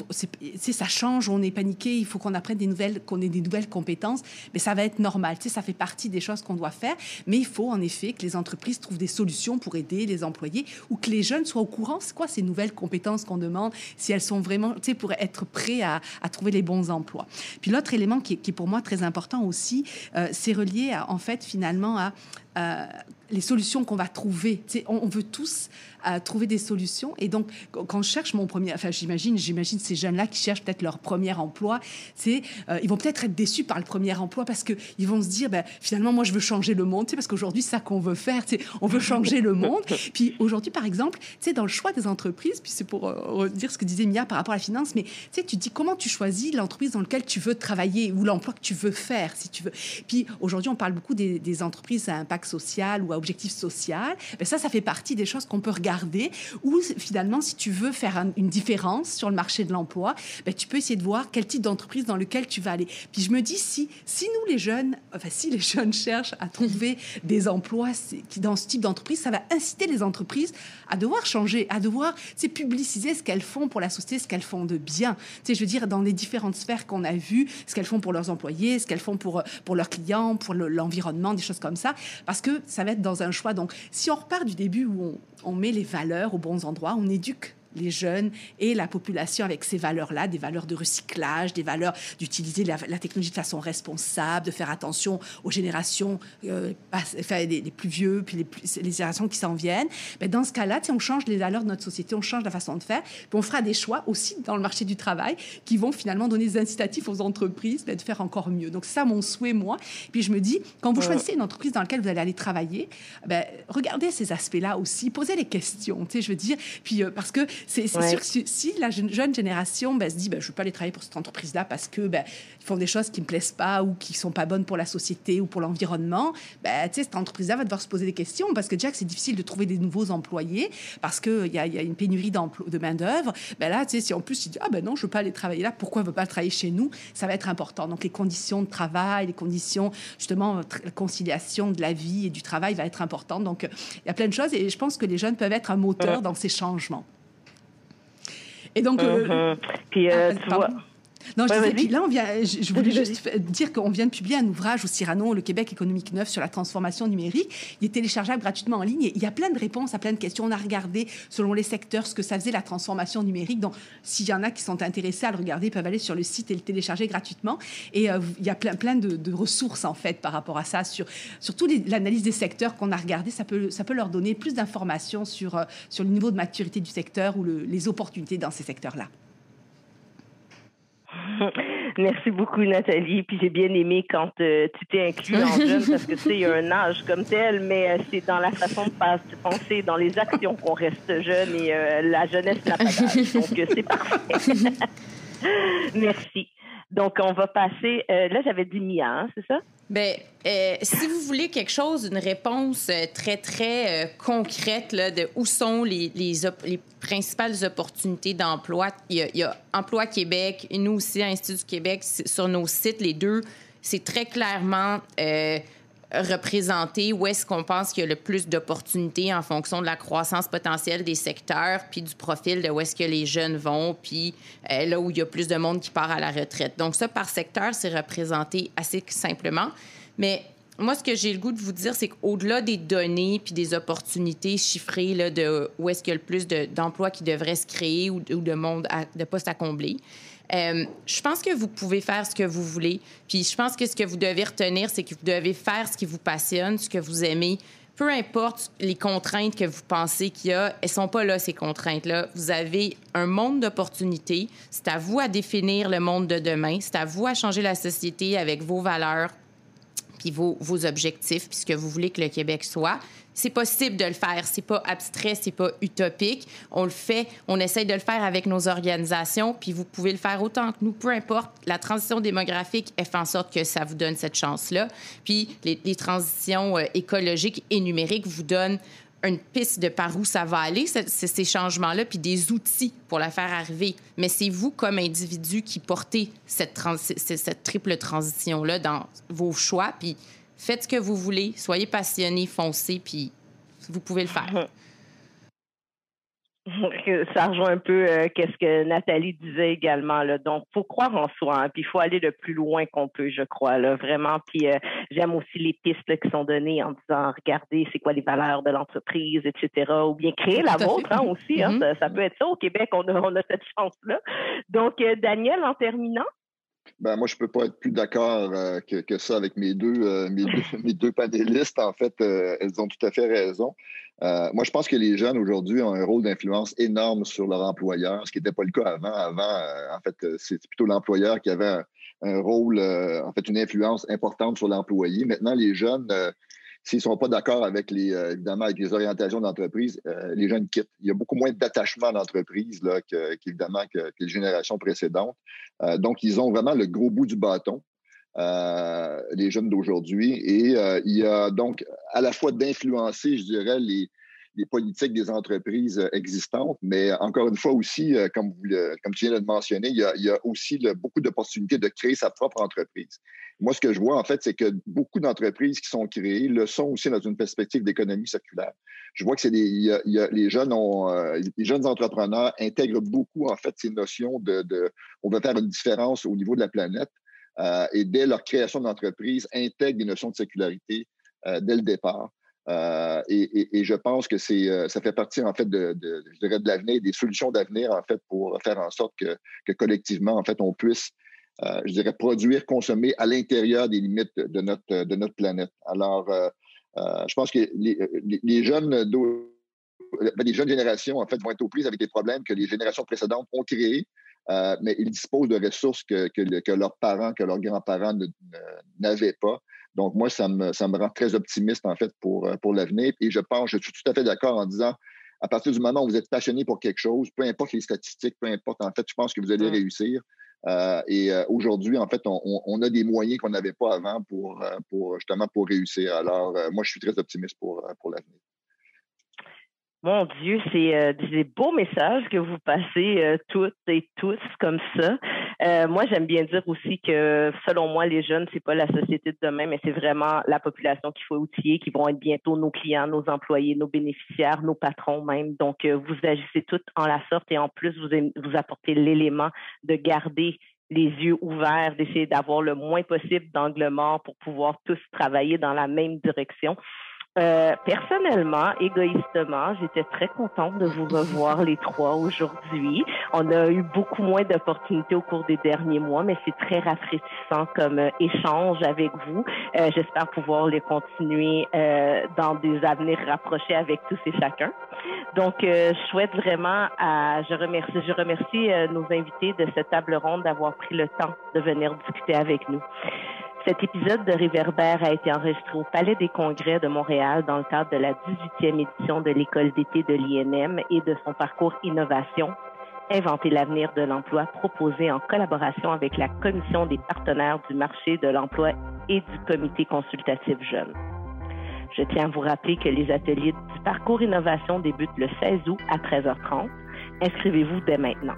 ça change, on est paniqué, il faut qu'on apprenne des nouvelles, qu'on ait des nouvelles compétences, mais ça va être normal. ça fait partie des choses qu'on doit faire, mais il faut en effet que les entreprises trouvent des solutions pour aider les employés ou que les jeunes soient au courant. C'est quoi ces nouvelles compétences qu'on demande, si elles sont vraiment, tu pour être prêts à, trouver les bons emplois. Puis l'autre élément qui est, pour moi très important aussi, euh, c'est relié en fait finalement à euh, les solutions qu'on va trouver. On, on, veut tous euh, trouver des solutions. Et donc, quand je cherche mon premier, enfin, j'imagine, j'imagine ces jeunes-là qui cherchent peut-être leur premier emploi, c'est, euh, ils vont peut-être être déçus par le premier emploi parce que ils vont se dire, ben, finalement, moi, je veux changer le monde. Parce qu'aujourd'hui, c'est ça qu'on veut faire. On veut changer le monde. Puis aujourd'hui, par exemple, c'est dans le choix des entreprises, puis c'est pour dire ce que disait Mia par rapport à la finance, mais tu dis comment tu choisis l'entreprise dans laquelle tu veux travailler ou l'emploi que tu veux faire, si tu veux? Puis aujourd'hui, on parle beaucoup des, des entreprises à impact social ou à objectif social, ben ça, ça fait partie des choses qu'on peut regarder. Ou finalement, si tu veux faire une différence sur le marché de l'emploi, ben, tu peux essayer de voir quel type d'entreprise dans lequel tu vas aller. Puis je me dis, si, si nous, les jeunes, enfin, si les jeunes cherchent à trouver des emplois dans ce type d'entreprise, ça va inciter les entreprises à devoir changer, à devoir publiciser ce qu'elles font pour la société, ce qu'elles font de bien. je veux dire, dans les différentes sphères qu'on a vues, ce qu'elles font pour leurs employés, ce qu'elles font pour, pour leurs clients, pour l'environnement, des choses comme ça. Que ça va être dans un choix. Donc, si on repart du début où on, met les valeurs aux bons endroits, on éduque les jeunes et la population avec ces valeurs-là, des valeurs de recyclage, des valeurs d'utiliser la, technologie de façon responsable, de faire attention aux générations, euh, les, plus vieux, puis les, les générations qui s'en viennent. Mais dans ce cas-là, on change les valeurs de notre société, on change la façon de faire, puis on fera des choix aussi dans le marché du travail qui vont finalement donner des incitatifs aux entreprises de faire encore mieux. Donc, ça mon souhait, moi. Puis je me dis, quand vous choisissez une entreprise dans laquelle vous allez aller travailler, ben, regardez ces aspects-là aussi, posez les questions, tu sais, je veux dire. Puis, euh, parce que c'est sûr que si, la jeune, génération ben, se dit, ben, je ne veux pas aller travailler pour cette entreprise-là parce que ben, ils font des choses qui ne me plaisent pas ou qui ne sont pas bonnes pour la société ou pour l'environnement, ben, cette entreprise-là va devoir se poser des questions parce que déjà que c'est difficile de trouver des nouveaux employés parce qu'il y, y, a une pénurie de main-d'œuvre. Ben là, si en plus, il dit, ah ben non, je ne veux pas aller travailler là, pourquoi ne veut pas travailler chez nous Ça va être important. Donc, les conditions de travail, les conditions, justement, la conciliation de la vie et du travail va être importante. Donc, il y a plein de choses et je pense que les jeunes peuvent être un moteur dans ces changements. Et donc, euh, mm-hmm. puis euh, ah, tu vois. Non, je disais, là, on vient, je, voulais juste dire qu'on vient de publier un ouvrage au Cyrano, Le Québec économique neuf, sur la transformation numérique. Il est téléchargeable gratuitement en ligne et il y a plein de réponses à plein de questions. On a regardé, selon les secteurs, ce que ça faisait la transformation numérique. Donc, s'il y en a qui sont intéressés à le regarder, ils peuvent aller sur le site et le télécharger gratuitement. Et euh, il y a plein, plein de, ressources, en fait, par rapport à ça. Sur, surtout l'analyse des secteurs qu'on a regardé, ça peut, ça peut leur donner plus d'informations sur, euh, sur le niveau de maturité du secteur ou les opportunités dans ces secteurs-là. Merci beaucoup, Nathalie. Puis j'ai bien aimé quand euh, tu t'es inclus en jeune parce que c'est un âge comme tel, mais euh, c'est dans la façon de penser, dans les actions qu'on reste jeune et euh, la jeunesse n'a pas d'âge. Donc c'est parfait. Merci. Donc on va passer. là, j'avais dit Mia, hein, c'est ça? Bien, euh, si vous voulez quelque chose, une réponse euh, très, très euh, concrète là, de où sont les, les, les principales opportunités d'emploi, il, y a Emploi Québec, nous aussi, Institut du Québec, sur nos sites, les deux, c'est très clairement représenter où est-ce qu'on pense qu'il y a le plus d'opportunités en fonction de la croissance potentielle des secteurs, puis du profil de où est-ce que les jeunes vont, puis euh, là où il y a plus de monde qui part à la retraite. Donc ça, par secteur, c'est représenté assez simplement. Mais moi, ce que j'ai le goût de vous dire, c'est qu'au-delà des données puis des opportunités chiffrées là, de où est-ce qu'il y a le plus d'emplois qui devraient se créer ou, de monde de postes à combler, euh, je pense que vous pouvez faire ce que vous voulez. Puis je pense que ce que vous devez retenir, c'est que vous devez faire ce qui vous passionne, ce que vous aimez. Peu importe les contraintes que vous pensez qu'il y a, elles sont pas là, ces contraintes-là. Vous avez un monde d'opportunités. C'est à vous à définir le monde de demain. C'est à vous à changer la société avec vos valeurs, vos objectifs, puis ce que vous voulez que le Québec soit c'est possible de le faire. C'est pas abstrait, c'est pas utopique. On le fait, on essaye de le faire avec nos organisations, puis vous pouvez le faire autant que nous, peu importe. La transition démographique, elle fait en sorte que ça vous donne cette chance-là. Puis les, transitions euh, écologiques et numériques vous donnent une piste de par où ça va aller, ces changements-là, puis des outils pour la faire arriver. Mais c'est vous, comme individu, qui portez cette, triple transition-là dans vos choix, puis Faites ce que vous voulez, soyez passionné, foncez, puis vous pouvez le faire. Ça rejoint un peu euh, qu'est-ce que Nathalie disait également. Là. Donc, faut croire en soi, hein, puis il faut aller le plus loin qu'on peut, je crois, là, vraiment. Puis euh, j'aime aussi les pistes qui sont données en disant, regardez, c'est quoi les valeurs de l'entreprise, etc. Ou bien créer la vôtre hein, aussi. Hein, mm-hmm. ça, peut être ça. Au Québec, on a, on a cette chance-là. Donc, euh, Daniel, en terminant, ben, moi, je peux pas être plus d'accord euh, que, que, ça avec mes deux, euh, mes, deux, mes deux panélistes. En fait, euh, elles ont tout à fait raison. Moi, je pense que les jeunes aujourd'hui ont un rôle d'influence énorme sur leur employeur, ce qui n'était pas le cas avant. Avant, en fait, c'est plutôt l'employeur qui avait un, rôle, en fait, une influence importante sur l'employé. Maintenant, les jeunes S'ils ne sont pas d'accord avec les, euh, évidemment, avec les orientations d'entreprise, euh, les jeunes quittent. Il y a beaucoup moins d'attachement d'entreprise qu'évidemment que, les générations précédentes. Euh, donc, ils ont vraiment le gros bout du bâton. Les jeunes d'aujourd'hui. Et il y a donc à la fois d'influencer, je dirais, les, politiques des entreprises euh, existantes, mais encore une fois aussi, euh, comme, tu viens de le mentionner, il y a, aussi beaucoup d'opportunités de créer sa propre entreprise. Moi, ce que je vois, en fait, c'est que beaucoup d'entreprises qui sont créées le sont aussi dans une perspective d'économie circulaire. Je vois que c'est les jeunes ont, euh, les jeunes entrepreneurs intègrent beaucoup, en fait, ces notions de, de on veut faire une différence au niveau de la planète. Et dès leur création d'entreprise, intègrent des notions de circularité dès le départ. et, je pense que c'est, ça fait partie, en fait, de, je dirais, de l'avenir, des solutions d'avenir, en fait, pour faire en sorte que, que collectivement, en fait, on puisse je dirais, produire, consommer à l'intérieur des limites de notre, de notre planète. Alors, je pense que les, les jeunes les jeunes générations, en fait, vont être aux prises avec des problèmes que les générations précédentes ont créés, euh, mais ils disposent de ressources que, que, leurs parents, que leurs grands-parents n'avaient pas. Donc, moi, ça me, ça me rend très optimiste, en fait, pour, pour l'avenir. Et je pense, je suis tout à fait d'accord en disant, à partir du moment où vous êtes passionné pour quelque chose, peu importe les statistiques, peu importe, en fait, je pense que vous allez réussir. Euh, et euh, aujourd'hui, en fait, on, on, a des moyens qu'on n'avait pas avant pour, pour justement pour réussir. Alors, moi, je suis très optimiste pour, pour l'avenir. Mon Dieu, c'est euh, des beaux messages que vous passez euh, toutes et tous comme ça. Euh, moi, j'aime bien dire aussi que selon moi, les jeunes, c'est pas la société de demain, mais c'est vraiment la population qu'il faut outiller, qui vont être bientôt nos clients, nos employés, nos bénéficiaires, nos patrons même. Donc, vous agissez toutes en la sorte et en plus, vous, vous apportez l'élément de garder les yeux ouverts, d'essayer d'avoir le moins possible d'angle mort pour pouvoir tous travailler dans la même direction. Euh, personnellement, égoïstement, j'étais très contente de vous revoir les trois aujourd'hui. On a eu beaucoup moins d'opportunités au cours des derniers mois, mais c'est très rafraîchissant comme euh, échange avec vous. Euh, j'espère pouvoir les continuer dans des avenirs rapprochés avec tous et chacun. Donc, je souhaite vraiment à, je remercie, je remercie nos invités de cette table ronde d'avoir pris le temps de venir discuter avec nous. Cet épisode de Réverbère a été enregistré au Palais des Congrès de Montréal dans le cadre de la 18e édition de l'École d'été de l'INM et de son parcours Innovation, Inventer l'avenir de l'emploi proposé en collaboration avec la Commission des partenaires du marché de l'emploi et du Comité consultatif jeune. Je tiens à vous rappeler que les ateliers du parcours innovation débutent le 16 août à 13h30. Inscrivez-vous dès maintenant.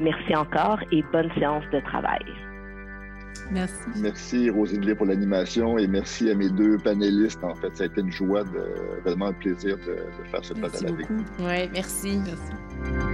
Merci encore et bonne séance de travail. Merci. Merci, Rosine pour l'animation et merci à mes deux panélistes. En fait, ça a été une joie, de, vraiment un plaisir de, faire ce panel avec vous. Oui, merci. Merci.